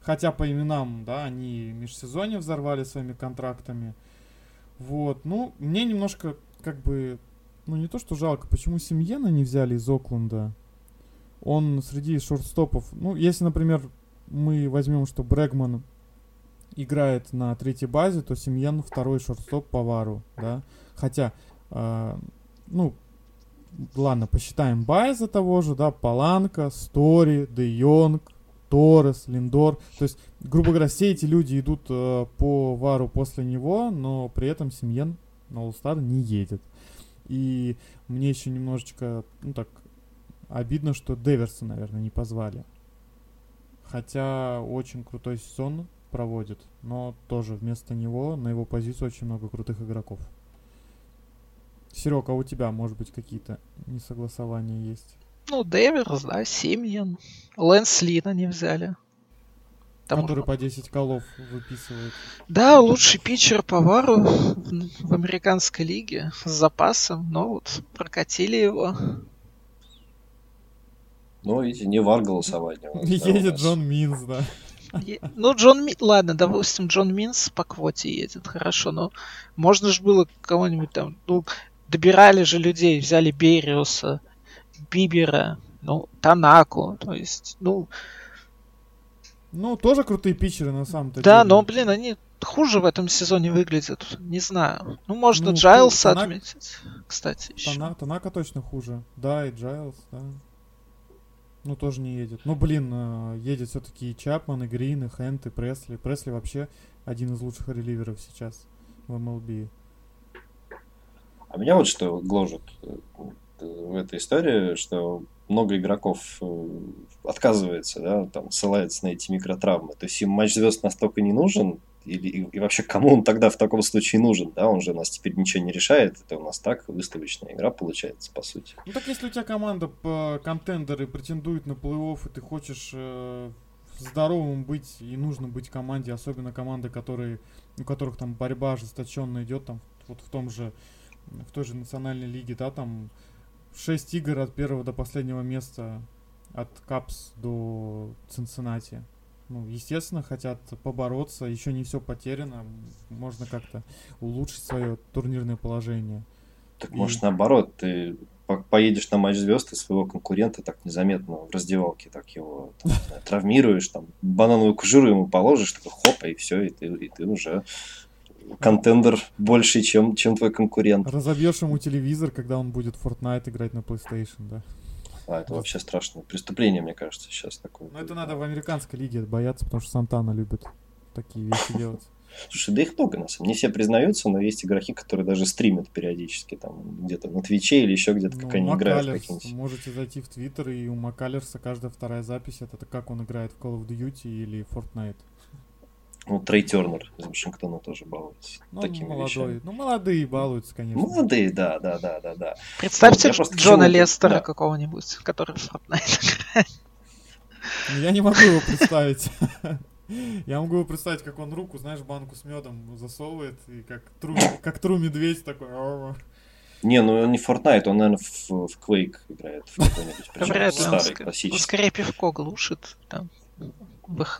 Хотя по именам, да, они межсезонье взорвали своими контрактами. Вот, ну, мне немножко, как бы, ну, не то, что жалко, почему Семьена не взяли из Окленда? Он среди шорт-стопов, ну, если, например, мы возьмем, что Брэгман играет на третьей базе, то Семьен второй шорт-стоп по вару, да. Хотя, э, ну, ладно, посчитаем Байза того же, да, Паланка, Стори, Де Йонг, Торрес, Линдор. То есть, грубо говоря, все эти люди идут э, по вару после него, но при этом Семьен на All-Star не едет. И мне еще немножечко, ну так, обидно, что Деверса, наверное, не позвали. Хотя очень крутой сезон проводит, но тоже вместо него на его позицию очень много крутых игроков. Серег, а у тебя, может быть, какие-то несогласования есть? Ну, Дэверс, да, Симьян. Лэнс Лина не взяли. Там Который по 10 К выписывает. Да, лучший питчер по вару в, в американской лиге с запасом, но вот прокатили его. Ну, видите, не вар голосовать. Едет Джон Минс, да. Ну, Джон Минс, ладно, допустим, Джон Минс по квоте едет, хорошо, но можно же было кого-нибудь там, ну, добирали же людей, взяли Бериуса, Бибера, ну, Танаку, то есть, ну... Ну, тоже крутые питчеры, на самом деле. Да, но, блин, они хуже в этом сезоне выглядят, не знаю. Ну, можно ну, Джайлса Танак... отметить, кстати, еще. Танак, Танака точно хуже, да, и Джайлс, да. Ну, тоже не едет. Ну, блин, э, едет все-таки и Чапман, и Грин, и Хэнд, и Пресли. Пресли вообще один из лучших реливеров сейчас в MLB. А меня вот что гложет э, в этой истории, что много игроков э, отказывается, да, там, ссылается на эти микротравмы. То есть им матч звезд настолько не нужен, или, и, вообще кому он тогда в таком случае нужен, да, он же у нас теперь ничего не решает, это у нас так выставочная игра получается, по сути. Ну так если у тебя команда по контендеры претендует на плей-офф, и ты хочешь э, здоровым быть, и нужно быть команде, особенно команды, которые, у которых там борьба ожесточенно идет, там, вот в том же, в той же национальной лиге, да, там 6 игр от первого до последнего места, от Капс до Цинциннати ну, естественно, хотят побороться, еще не все потеряно, можно как-то улучшить свое турнирное положение. Так и... может наоборот, ты поедешь на матч звезд и своего конкурента так незаметно в раздевалке так его там, знаю, травмируешь, там банановую кожуру ему положишь, такой хоп, и все, и ты, и ты уже контендер больше, чем, чем твой конкурент. Разобьешь ему телевизор, когда он будет Fortnite играть на PlayStation, да? А, это вообще страшное преступление, мне кажется, сейчас такое. Ну, это надо в американской лиге бояться, потому что Сантана любит такие вещи делать. Слушай, да их много, на самом деле. Не все признаются, но есть игроки, которые даже стримят периодически, там, где-то на Твиче или еще где-то, Ну, как они играют в Маккалерс, какие-нибудь. Можете зайти в Твиттер, и у Маккалерса каждая вторая запись это как он играет в Call of Duty или Fortnite. Ну, Трей Тернер из Вашингтона тоже балуется Ну, такими молодой. вещами. Ну, молодые балуются, конечно. Молодые, да, да, да, да, да. Представьте Вот, просто Джона Лестера да. какого-нибудь, который в Fortnite играет. Ну, Я не могу его представить. Я могу его представить, как он руку, знаешь, банку с медом засовывает, и как тру, как тру медведь такой. «Ау». Не, ну он не Fortnite, он, наверное, в, в Quake играет. В какой-нибудь, причем Вряд ли он старый, он классический. скорее пивко глушит там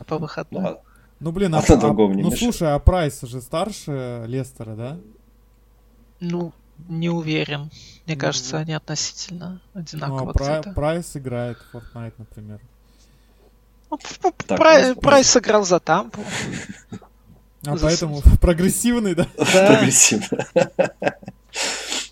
по выходным. Да, Ну, блин, А а, а- ну, мешает. слушай, а Прайс же старше Лестера, да? Ну, не уверен. Мне Ну, кажется, они относительно Ну, а одинаково Прай- где-то. Прайс играет в Fortnite, например. Ну, Так, Прай- у нас- Прайс сыграл за Тампу. [laughs] А За- поэтому [laughs] прогрессивный, да? Прогрессивно. [laughs]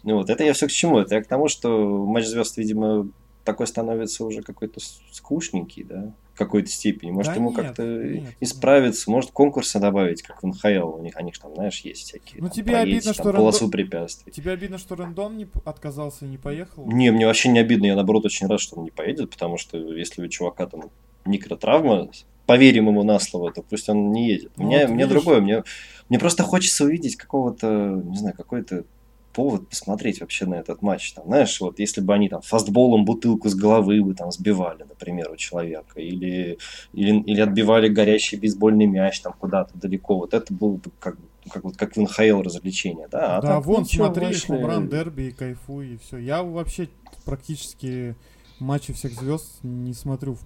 Ну вот, это я все к чему? Это я к тому, что матч звезд, видимо, такой становится уже какой-то скучненький, да, какой-то степени. Может, Да ему нет, как-то нет, исправиться, может, конкурсы добавить, как в НХЛ. У них, они же там, знаешь, есть всякие. Ну, там, тебе проедь, обидно, там, что полосу рандом- препятствий. Тебе обидно, что Рэндон не отказался и не поехал? Не, мне вообще не обидно, я наоборот очень рад, что он не поедет, потому что если у чувака там микротравма, поверим ему на слово, то пусть он не едет. Ну мне вот мне видишь. другое, мне, мне просто хочется увидеть какого-то, не знаю, какой-то повод посмотреть вообще на этот матч. Там, знаешь, вот если бы они там фастболом бутылку с головы бы там сбивали, например, у человека, или, или, или отбивали горящий бейсбольный мяч там куда-то далеко, вот это было бы как, как, вот, как в НХЛ развлечение, да? А да, так вон, ничего, смотри, вышли. хомран дерби и кайфуй, и все. Я вообще практически матчи всех звезд не смотрю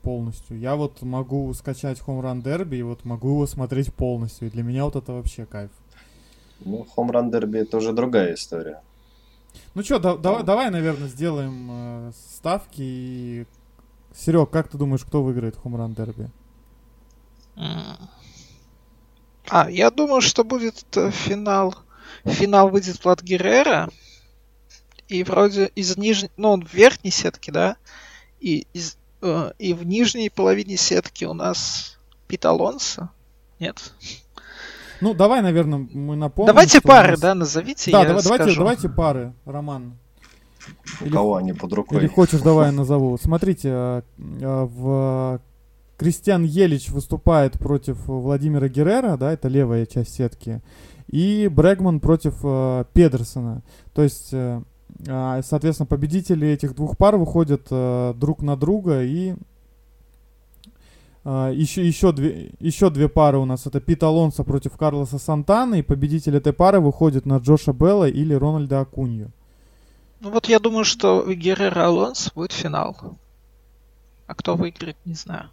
полностью. Я вот могу скачать хомран дерби и вот могу его смотреть полностью. И для меня вот это вообще кайф. Ну, хомран дерби это уже другая история. Ну что, давай, наверное, сделаем э, ставки. И... Серег, как ты думаешь, кто выиграет хомран дерби? А, я думаю, что будет э, финал. Финал выйдет Влад Геррера. И вроде из нижней... Ну, он в верхней сетке, да? И, из, э, и в нижней половине сетки у нас Пит Алонсо. Нет? Ну, давай, наверное, мы напомним. давайте пары, нас- да, назовите. Да, я давай, давайте, скажу. давайте пары, Роман. У Или- кого они под рукой? Или хочешь, давай я назову. Смотрите, э, э, в Кристиан Елич выступает против Владимира Геррера, да, это левая часть сетки, и Брэгман против э, Педерсона. То есть, э, а, соответственно, победители этих двух пар выходят э, друг на друга и а, еще, еще, две, еще две пары у нас. Это Пит Алонсо против Карлоса Сантана. И победитель этой пары выходит на Джоша Белла или Рональда Акунью. Ну вот я думаю, что Геррера Алонсо будет финал. А кто выиграет, не знаю.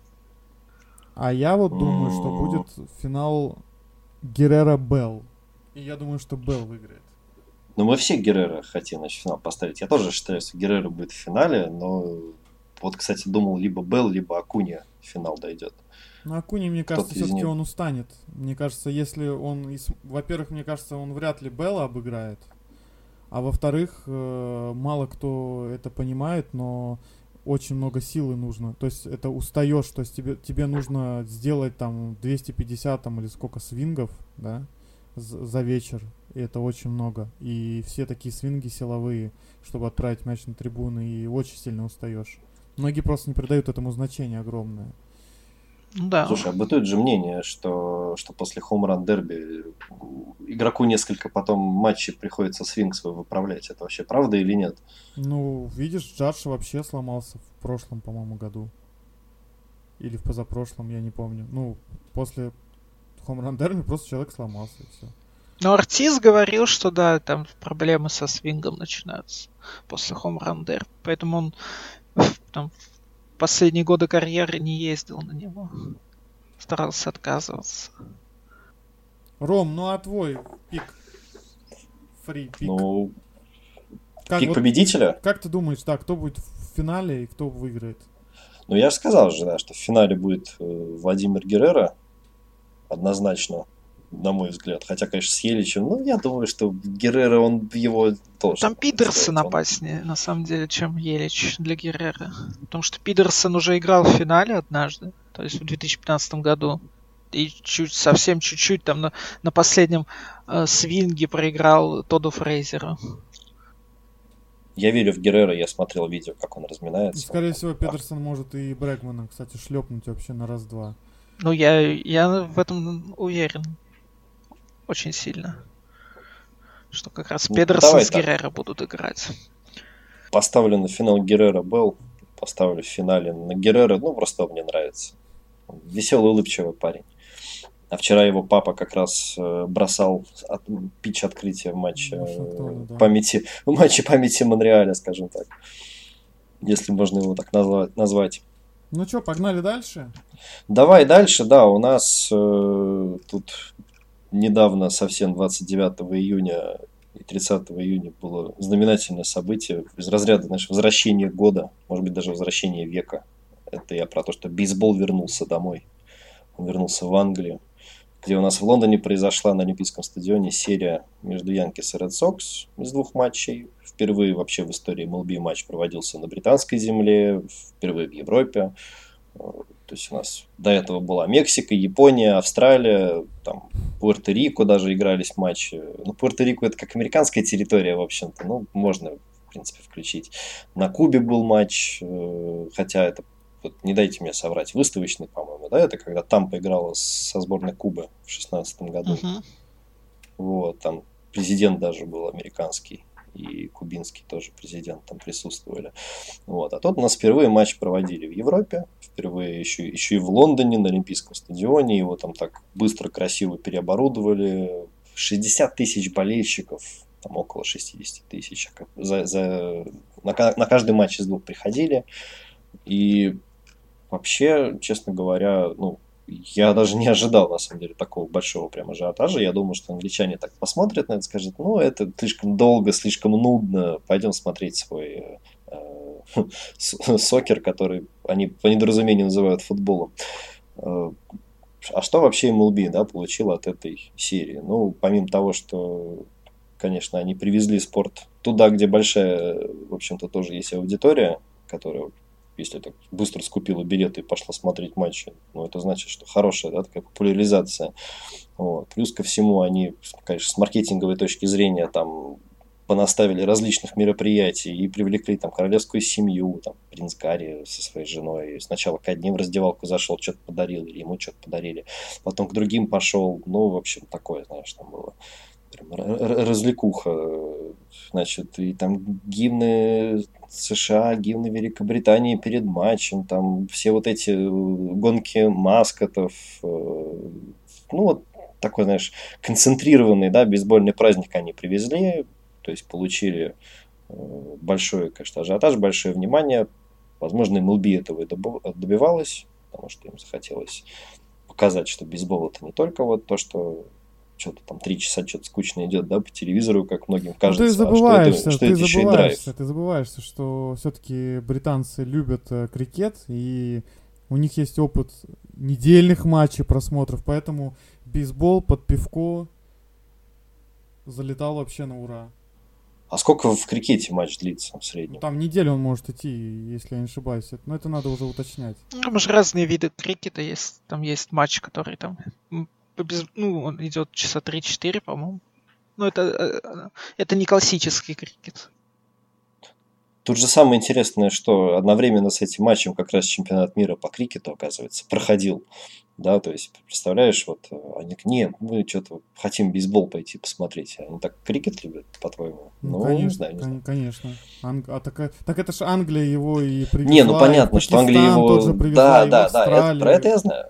А я вот думаю, что будет финал Геррера Белл. И я думаю, что Белл выиграет. Ну, мы все Геррера хотим на финал поставить. Я тоже считаю, что Геррера будет в финале, но вот, кстати, думал, либо Белл, либо Акунья в финал дойдет. Но Акуни, мне кажется, все-таки них. он устанет. Мне кажется, если он... Во-первых, мне кажется, он вряд ли Белла обыграет. А во-вторых, э, мало кто это понимает, но очень много силы нужно. То есть это устаешь, то есть тебе, тебе нужно сделать там 250 там, или сколько свингов, да, за вечер. И это очень много. И все такие свинги силовые, чтобы отправить мяч на трибуны, и очень сильно устаешь. Многие просто не придают этому значения огромное. Ну да. Слушай, а бытует же мнение, что, что после хоумран дерби игроку несколько потом матчей приходится свинг свой выправлять. Это вообще правда или нет? Ну, видишь, Джадж вообще сломался в прошлом, по-моему, году. Или в позапрошлом, я не помню. Ну, после хомран дерби просто человек сломался и все. Но Артиз говорил, что да, там проблемы со свингом начинаются после хомран дерби. Поэтому он там, в последние годы карьеры не ездил на него. Старался отказываться. Ром, ну а твой пик? Фри пик. Ну, как, пик вот- победителя? как ты думаешь, да, кто будет в финале и кто выиграет? Ну, я же сказал же, да, что в финале будет э, Владимир Геррера, однозначно. На мой взгляд. Хотя, конечно, с Еличем, ну, я думаю, что Геррера, он его тоже... Там Пидерсон опаснее, на самом деле, чем Елич для Геррера. Потому что Пидерсон уже играл в финале однажды, то есть в 2015 году. И чуть, совсем чуть-чуть там на, на последнем э, свинге проиграл Тоду Фрейзеру. Я верю в Геррера, я смотрел видео, как он разминается. И, скорее всего, Педерсон может и Брэкмана, кстати, шлепнуть вообще на раз-два. Ну, я, я в этом уверен. Очень сильно. Что как раз ну, Педерсон с Геррера будут играть. Поставлю на финал Геррера Белл. Поставлю в финале на Геррера. Ну, просто мне нравится. Веселый, улыбчивый парень. А вчера его папа как раз э, бросал от, пич открытия в матче э, да. памяти, в матче памяти Монреаля, скажем так. Если можно его так назвать. назвать. Ну что, погнали дальше? Давай дальше, да, у нас э, тут недавно, совсем 29 июня и 30 июня было знаменательное событие из разряда знаешь, возвращения года, может быть даже возвращения века. Это я про то, что бейсбол вернулся домой. Он вернулся в Англию где у нас в Лондоне произошла на Олимпийском стадионе серия между Янкис и Ред Сокс из двух матчей. Впервые вообще в истории MLB матч проводился на британской земле, впервые в Европе. То есть у нас до этого была Мексика, Япония, Австралия, там Пуэрто-Рико даже игрались матчи. Ну, Пуэрто-Рико это как американская территория, в общем-то. Ну, можно, в принципе, включить. На Кубе был матч, э, хотя это вот не дайте мне соврать, выставочный, по-моему, да, это когда там поиграла со сборной Кубы в шестнадцатом году. Uh-huh. Вот, там президент даже был американский и кубинский тоже президент там присутствовали. Вот. А тут у нас впервые матч проводили в Европе, впервые еще, еще и в Лондоне на Олимпийском стадионе. Его там так быстро, красиво переоборудовали. 60 тысяч болельщиков, там около 60 тысяч. За, за, на, на каждый матч из двух приходили. И Вообще, честно говоря, ну, я даже не ожидал, на самом деле, такого большого прям ажиотажа. Я думал, что англичане так посмотрят на это, скажут, ну, это слишком долго, слишком нудно, пойдем смотреть свой э, [laughs] сокер, который они по недоразумению называют футболом. Э, а что вообще MLB да, получил от этой серии? Ну, помимо того, что, конечно, они привезли спорт туда, где большая, в общем-то, тоже есть аудитория, которая если так быстро скупила билеты и пошла смотреть матчи, ну, это значит, что хорошая, да, такая популяризация. Вот. Плюс ко всему они, конечно, с маркетинговой точки зрения там понаставили различных мероприятий и привлекли там королевскую семью, там принц Гарри со своей женой. Сначала к одним в раздевалку зашел, что-то подарил, или ему что-то подарили. Потом к другим пошел. Ну, в общем, такое, знаешь, там было прям развлекуха. Значит, и там гимны США, гимны Великобритании перед матчем, там все вот эти э, гонки маскотов, э, ну вот такой, знаешь, концентрированный, да, бейсбольный праздник они привезли, то есть получили э, большой, конечно, ажиотаж, большое внимание. Возможно, MLB этого и добивалась, потому что им захотелось показать, что бейсбол это не только вот то, что что-то там три часа что-то скучно идет, да, по телевизору, как многим кажется. Ну, ты забываешься, а что это, что ты, это забываешься ты забываешься, что все-таки британцы любят э, крикет, и у них есть опыт недельных матчей, просмотров, поэтому бейсбол под пивко залетал вообще на ура. А сколько в крикете матч длится в среднем? Ну, там неделю он может идти, если я не ошибаюсь. Но это надо уже уточнять. Ну, там же разные виды крикета есть. Там есть матч, который там ну, он идет часа 3-4, по-моему. Но это, э, это не классический крикет. Тут же самое интересное, что одновременно с этим матчем как раз чемпионат мира по крикету, оказывается, проходил. Да, то есть, представляешь, вот э, они, не, мы что-то хотим бейсбол пойти посмотреть. Они так крикет любят, по-твоему? Ну, ну конечно, не знаю, не знаю. конечно. Анг... А так, так это же Англия его и привезла. Не, ну понятно, что Англия его... Да, да, да, это, про это я знаю.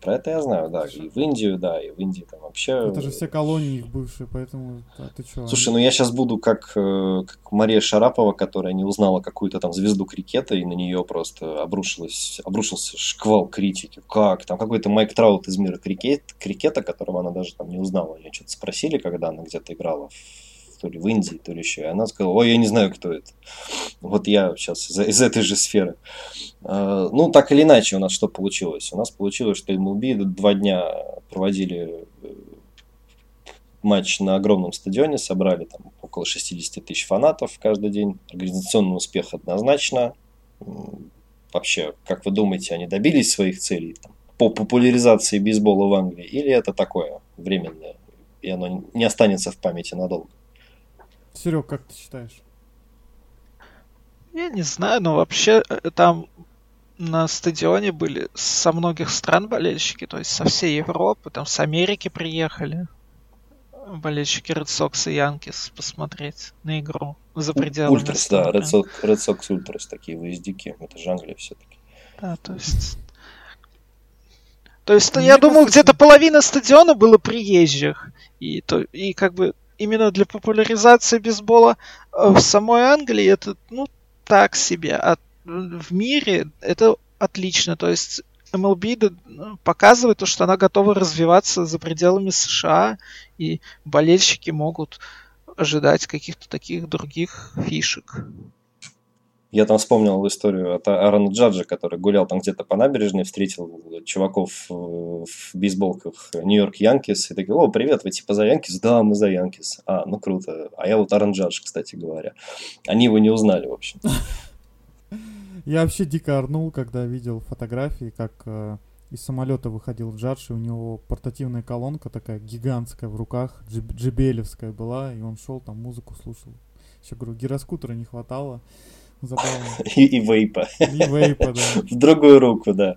Про это я знаю, да. И в Индию, да, и в Индии там вообще... Это же все колонии их бывшие, поэтому да, ты что? Слушай, ну я сейчас буду как, э, как Мария Шарапова, которая не узнала какую-то там звезду крикета, и на нее просто обрушилась, обрушился шквал критики. Как? Там какой-то Майк Траут из мира крикет, крикета, которого она даже там не узнала. Ее что-то спросили, когда она где-то играла в то ли в Индии, то ли еще. И она сказала, ой, я не знаю, кто это. Вот я сейчас из, из этой же сферы. А, ну, так или иначе у нас что получилось? У нас получилось, что MLB два дня проводили э, матч на огромном стадионе, собрали там около 60 тысяч фанатов каждый день. Организационный успех однозначно. Вообще, как вы думаете, они добились своих целей там, по популяризации бейсбола в Англии? Или это такое временное, и оно не останется в памяти надолго? Серег, как ты считаешь? Я не знаю, но вообще э, там на стадионе были со многих стран болельщики, то есть со всей Европы, там с Америки приехали болельщики Red Sox и Янкис посмотреть на игру за пределами Ультрас, да, Red Sox, Red Sox Ультрас, такие выездики, это же Англия все-таки. Да, то есть... То есть, Мне я кажется, думаю, где-то половина стадиона было приезжих. И, то, и как бы именно для популяризации бейсбола э, в самой Англии это, ну, так себе. А в мире это отлично. То есть MLB ну, показывает то, что она готова развиваться за пределами США, и болельщики могут ожидать каких-то таких других фишек. Я там вспомнил историю от Аарона Джаджа, который гулял там где-то по набережной, встретил чуваков в бейсболках Нью-Йорк Янкис, и такие, о, привет, вы типа за Янкис? Да, мы за Янкис. А, ну круто. А я вот Аарон Джадж, кстати говоря. Они его не узнали, в общем. Я вообще дико орнул, когда видел фотографии, как э, из самолета выходил Джадж, и у него портативная колонка такая гигантская в руках, джибелевская была, и он шел там музыку слушал. Еще говорю, гироскутера не хватало. Забавно. [laughs] И, и вейпа. И вейпа, да. [laughs] В другую руку, да.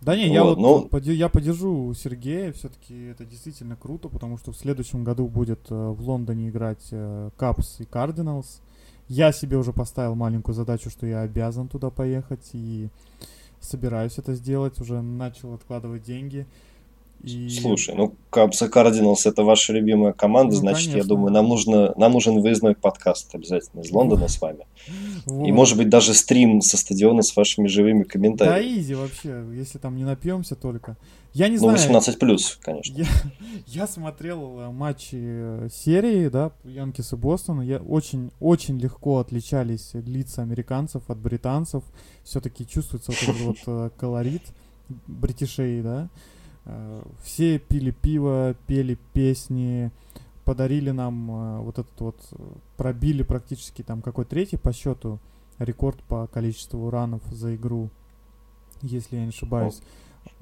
Да не, я вот, ну... я поддержу Сергея, все-таки это действительно круто, потому что в следующем году будет э, в Лондоне играть э, Капс и Кардиналс. Я себе уже поставил маленькую задачу, что я обязан туда поехать и собираюсь это сделать, уже начал откладывать деньги. И... Слушай, ну и Cardinals это ваша любимая команда, ну, значит, конечно. я думаю, нам нужно, нам нужен выездной подкаст обязательно из Лондона с вами. Вот. И может быть даже стрим со стадиона с вашими живыми комментариями. Да, изи вообще, если там не напьемся только. Я не ну, знаю. 18 плюс, конечно. Я, я смотрел э, матчи э, серии, да, Янкис и Бостон. Я очень, очень легко отличались лица американцев от британцев. Все-таки чувствуется вот этот вот э, колорит бритишей, да. Все пили пиво, пели песни, подарили нам вот этот вот, пробили практически там какой третий по счету рекорд по количеству ранов за игру, если я не ошибаюсь.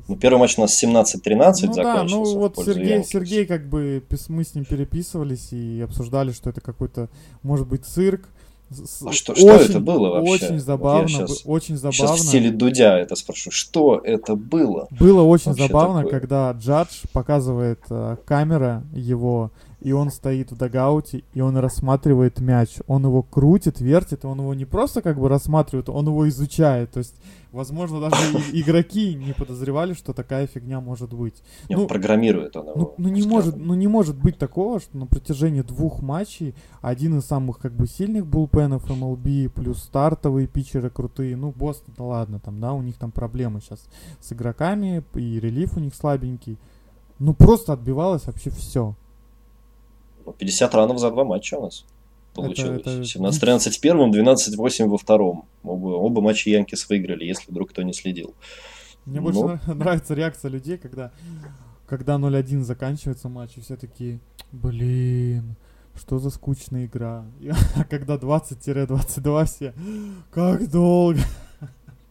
Ну, первый матч у нас 17-13 ну. Да, ну вот Сергей, Сергей, как бы мы с ним переписывались и обсуждали, что это какой-то, может быть, цирк. А что, очень, что это было вообще? Очень забавно, вот сейчас, очень забавно. Сейчас в стиле Дудя это спрошу. Что это было? Было очень забавно, такое? когда Джадж показывает э, камера его и он стоит в дагауте, и он рассматривает мяч. Он его крутит, вертит, он его не просто как бы рассматривает, он его изучает. То есть, возможно, даже [coughs] игроки не подозревали, что такая фигня может быть. Не, ну, программирует он его. Ну, ну, не может, ну не может быть такого, что на протяжении двух матчей один из самых как бы сильных булпенов MLB, плюс стартовые питчеры крутые. Ну, Бостон, да ладно, там, да, у них там проблемы сейчас с игроками, и релиф у них слабенький. Ну, просто отбивалось вообще все. 50 ранов за два матча у нас получилось. Это, это... 17-13 в первом, 12-8 во втором. Оба, оба матча Янкис выиграли, если вдруг кто не следил. Мне больше Но... Ну. [laughs] нравится реакция людей, когда, когда 0-1 заканчивается матч, и все такие, блин, что за скучная игра. [laughs] А когда 20-22 все, как долго.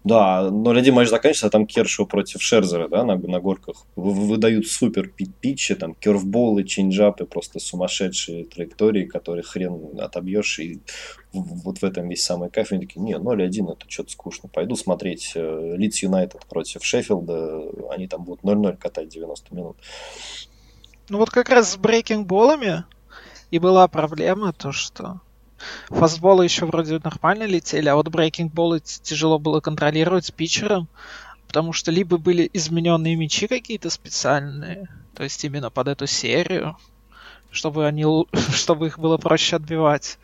Да, 0-1 матч заканчивается, а там Кершоу против Шерзера, да, на, на горках. Выдают супер питчи, там, керфболы, чейнджапы, просто сумасшедшие траектории, которые хрен отобьешь, и вот в этом весь самый кайф. Они такие, не, 0-1, это что-то скучно. Пойду смотреть Лидс э, Юнайтед против Шеффилда, они там будут 0-0 катать 90 минут. Ну вот как раз с брейкинг-болами и была проблема, то что Фастболы еще вроде нормально летели, а вот брейкинг-болы тяжело было контролировать с питчером, потому что либо были измененные мячи какие-то специальные, то есть именно под эту серию, чтобы они, [laughs] чтобы их было проще отбивать,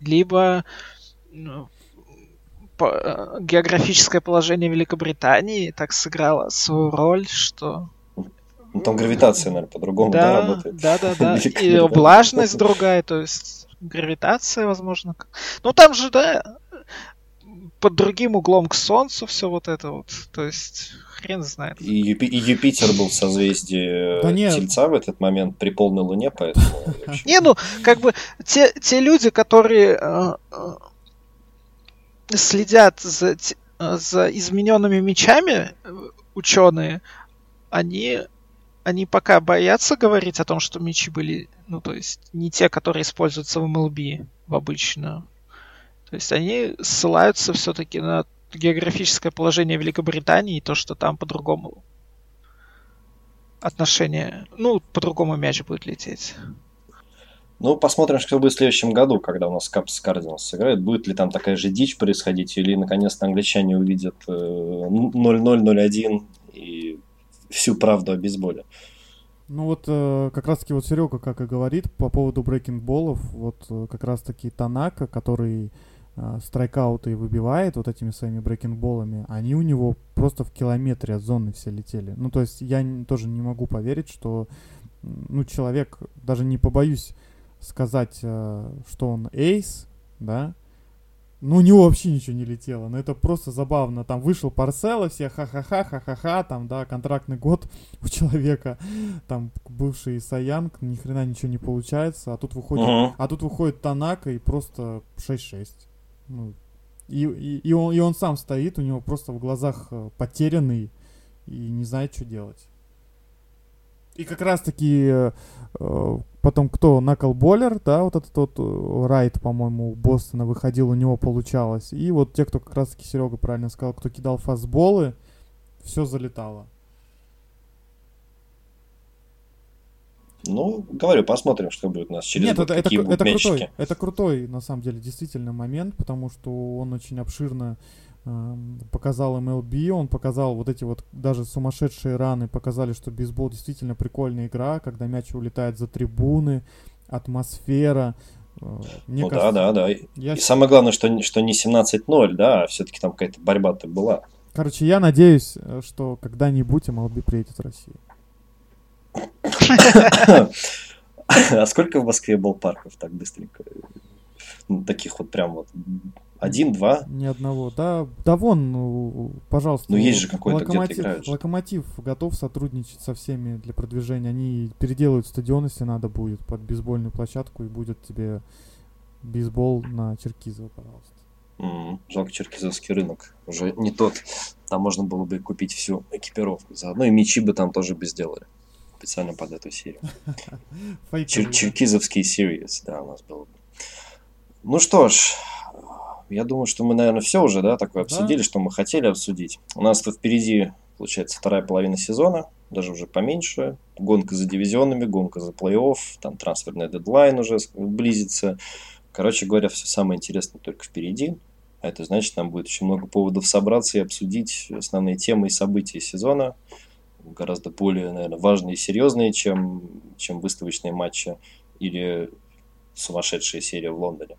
либо ну, по, э, географическое положение Великобритании так сыграло свою роль, что ну, там гравитация, наверное, по-другому да, да, работает. Да, да, да. [laughs] И влажность другая, то есть гравитация, возможно. Ну там же, да, под другим углом к Солнцу все вот это вот. То есть хрен знает. И, Юпи- и Юпитер был в созвездии да нет. Тельца в этот момент при полной луне, поэтому... [laughs] Не, ну, как бы, те, те люди, которые э, э, следят за, за измененными мечами, ученые, они, они пока боятся говорить о том, что мечи были, ну, то есть, не те, которые используются в MLB в обычную. То есть они ссылаются все-таки на географическое положение Великобритании и то, что там по-другому отношение, ну, по-другому мяч будет лететь. Ну, посмотрим, что будет в следующем году, когда у нас Капс Кардиналс сыграет. Будет ли там такая же дичь происходить, или наконец-то англичане увидят 0-0-0-1 э, и всю правду о бейсболе. Ну вот э, как раз таки вот Серега, как и говорит, по поводу брейкинг-болов, вот э, как раз таки Танака, который э, страйкауты выбивает вот этими своими брейкинг-болами, они у него просто в километре от зоны все летели. Ну то есть я тоже не могу поверить, что ну человек, даже не побоюсь сказать, э, что он эйс, да, ну, у него вообще ничего не летело. Но ну, это просто забавно. Там вышел Парсело, все ха-ха-ха, ха-ха-ха, там, да, контрактный год [laughs] у человека. Там бывший Саянг, ни хрена ничего не получается. А тут выходит, uh-huh. а тут выходит Танака и просто 6-6. Ну, и, и, и, он, и он сам стоит, у него просто в глазах э, потерянный и не знает, что делать. И как раз таки э, э, потом кто? Накл Боллер, да, вот этот вот э, Райт, по-моему, у Бостона выходил, у него получалось. И вот те, кто как раз таки Серега правильно сказал, кто кидал фастболы, все залетало. Ну, говорю, посмотрим, что будет у нас через Нет, год, это, это, это крутой, это крутой, на самом деле, действительно момент, потому что он очень обширно показал MLB, он показал вот эти вот даже сумасшедшие раны, показали, что бейсбол действительно прикольная игра, когда мяч улетает за трибуны, атмосфера. Э, мне ну кажется, да, да, да. Я... И самое главное, что, что не 17-0, да, а все-таки там какая-то борьба-то была. Короче, я надеюсь, э, что когда-нибудь MLB приедет в Россию. [laughs] А сколько в Москве был парков так быстренько? Таких вот прям вот один, два? Ни одного. Да, да вон, ну, пожалуйста. Ну, есть же какой-то, локомотив, где Локомотив готов сотрудничать со всеми для продвижения. Они переделают стадион, если надо будет, под бейсбольную площадку, и будет тебе бейсбол на Черкизово, пожалуйста. Mm, жалко, черкизовский рынок уже не тот. Там можно было бы купить всю экипировку. Заодно и мечи бы там тоже бы сделали. Специально под эту серию. [laughs] Чер- черкизовский сервис, да, у нас был бы. Ну что ж, я думаю, что мы, наверное, все уже, да, такое обсудили, да. что мы хотели обсудить. У нас тут впереди, получается, вторая половина сезона, даже уже поменьше. Гонка за дивизионами, гонка за плей-офф, там трансферный дедлайн уже близится. Короче говоря, все самое интересное только впереди. А это значит, нам будет очень много поводов собраться и обсудить основные темы и события сезона. Гораздо более, наверное, важные и серьезные, чем, чем выставочные матчи или сумасшедшая серия в Лондоне.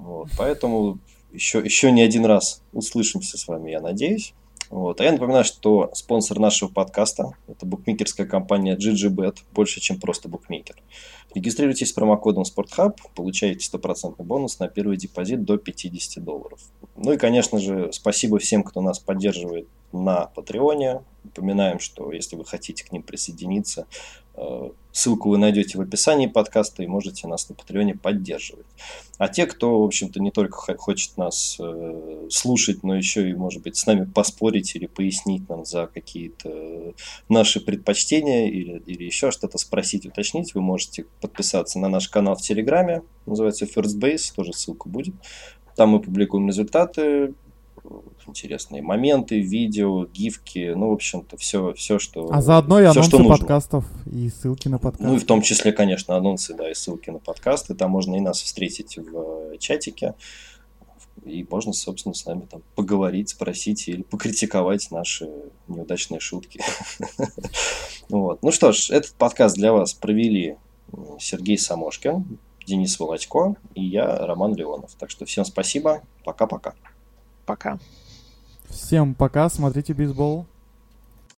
Вот, поэтому еще, еще не один раз услышимся с вами, я надеюсь. Вот. А я напоминаю, что спонсор нашего подкаста – это букмекерская компания GGBet, больше, чем просто букмекер. Регистрируйтесь с промокодом SportHub, получаете стопроцентный бонус на первый депозит до 50 долларов. Ну и, конечно же, спасибо всем, кто нас поддерживает на Патреоне. Напоминаем, что если вы хотите к ним присоединиться, э, ссылку вы найдете в описании подкаста и можете нас на Патреоне поддерживать. А те, кто, в общем-то, не только хочет нас э, слушать, но еще и, может быть, с нами поспорить или пояснить нам за какие-то наши предпочтения или, или еще что-то спросить, уточнить, вы можете подписаться на наш канал в Телеграме, называется First Base, тоже ссылка будет. Там мы публикуем результаты интересные моменты, видео, гифки, ну, в общем-то, все, все что А заодно и все, анонсы подкастов и ссылки на подкасты. Ну, и в том числе, конечно, анонсы, да, и ссылки на подкасты. Там можно и нас встретить в э, чатике, и можно, собственно, с нами там поговорить, спросить или покритиковать наши неудачные шутки. [laughs] Вот. Ну что ж, этот подкаст для вас провели Сергей Самошкин, Денис Волочко и я, Роман Леонов. Так что всем спасибо, пока-пока. Пока. Всем пока, смотрите бейсбол.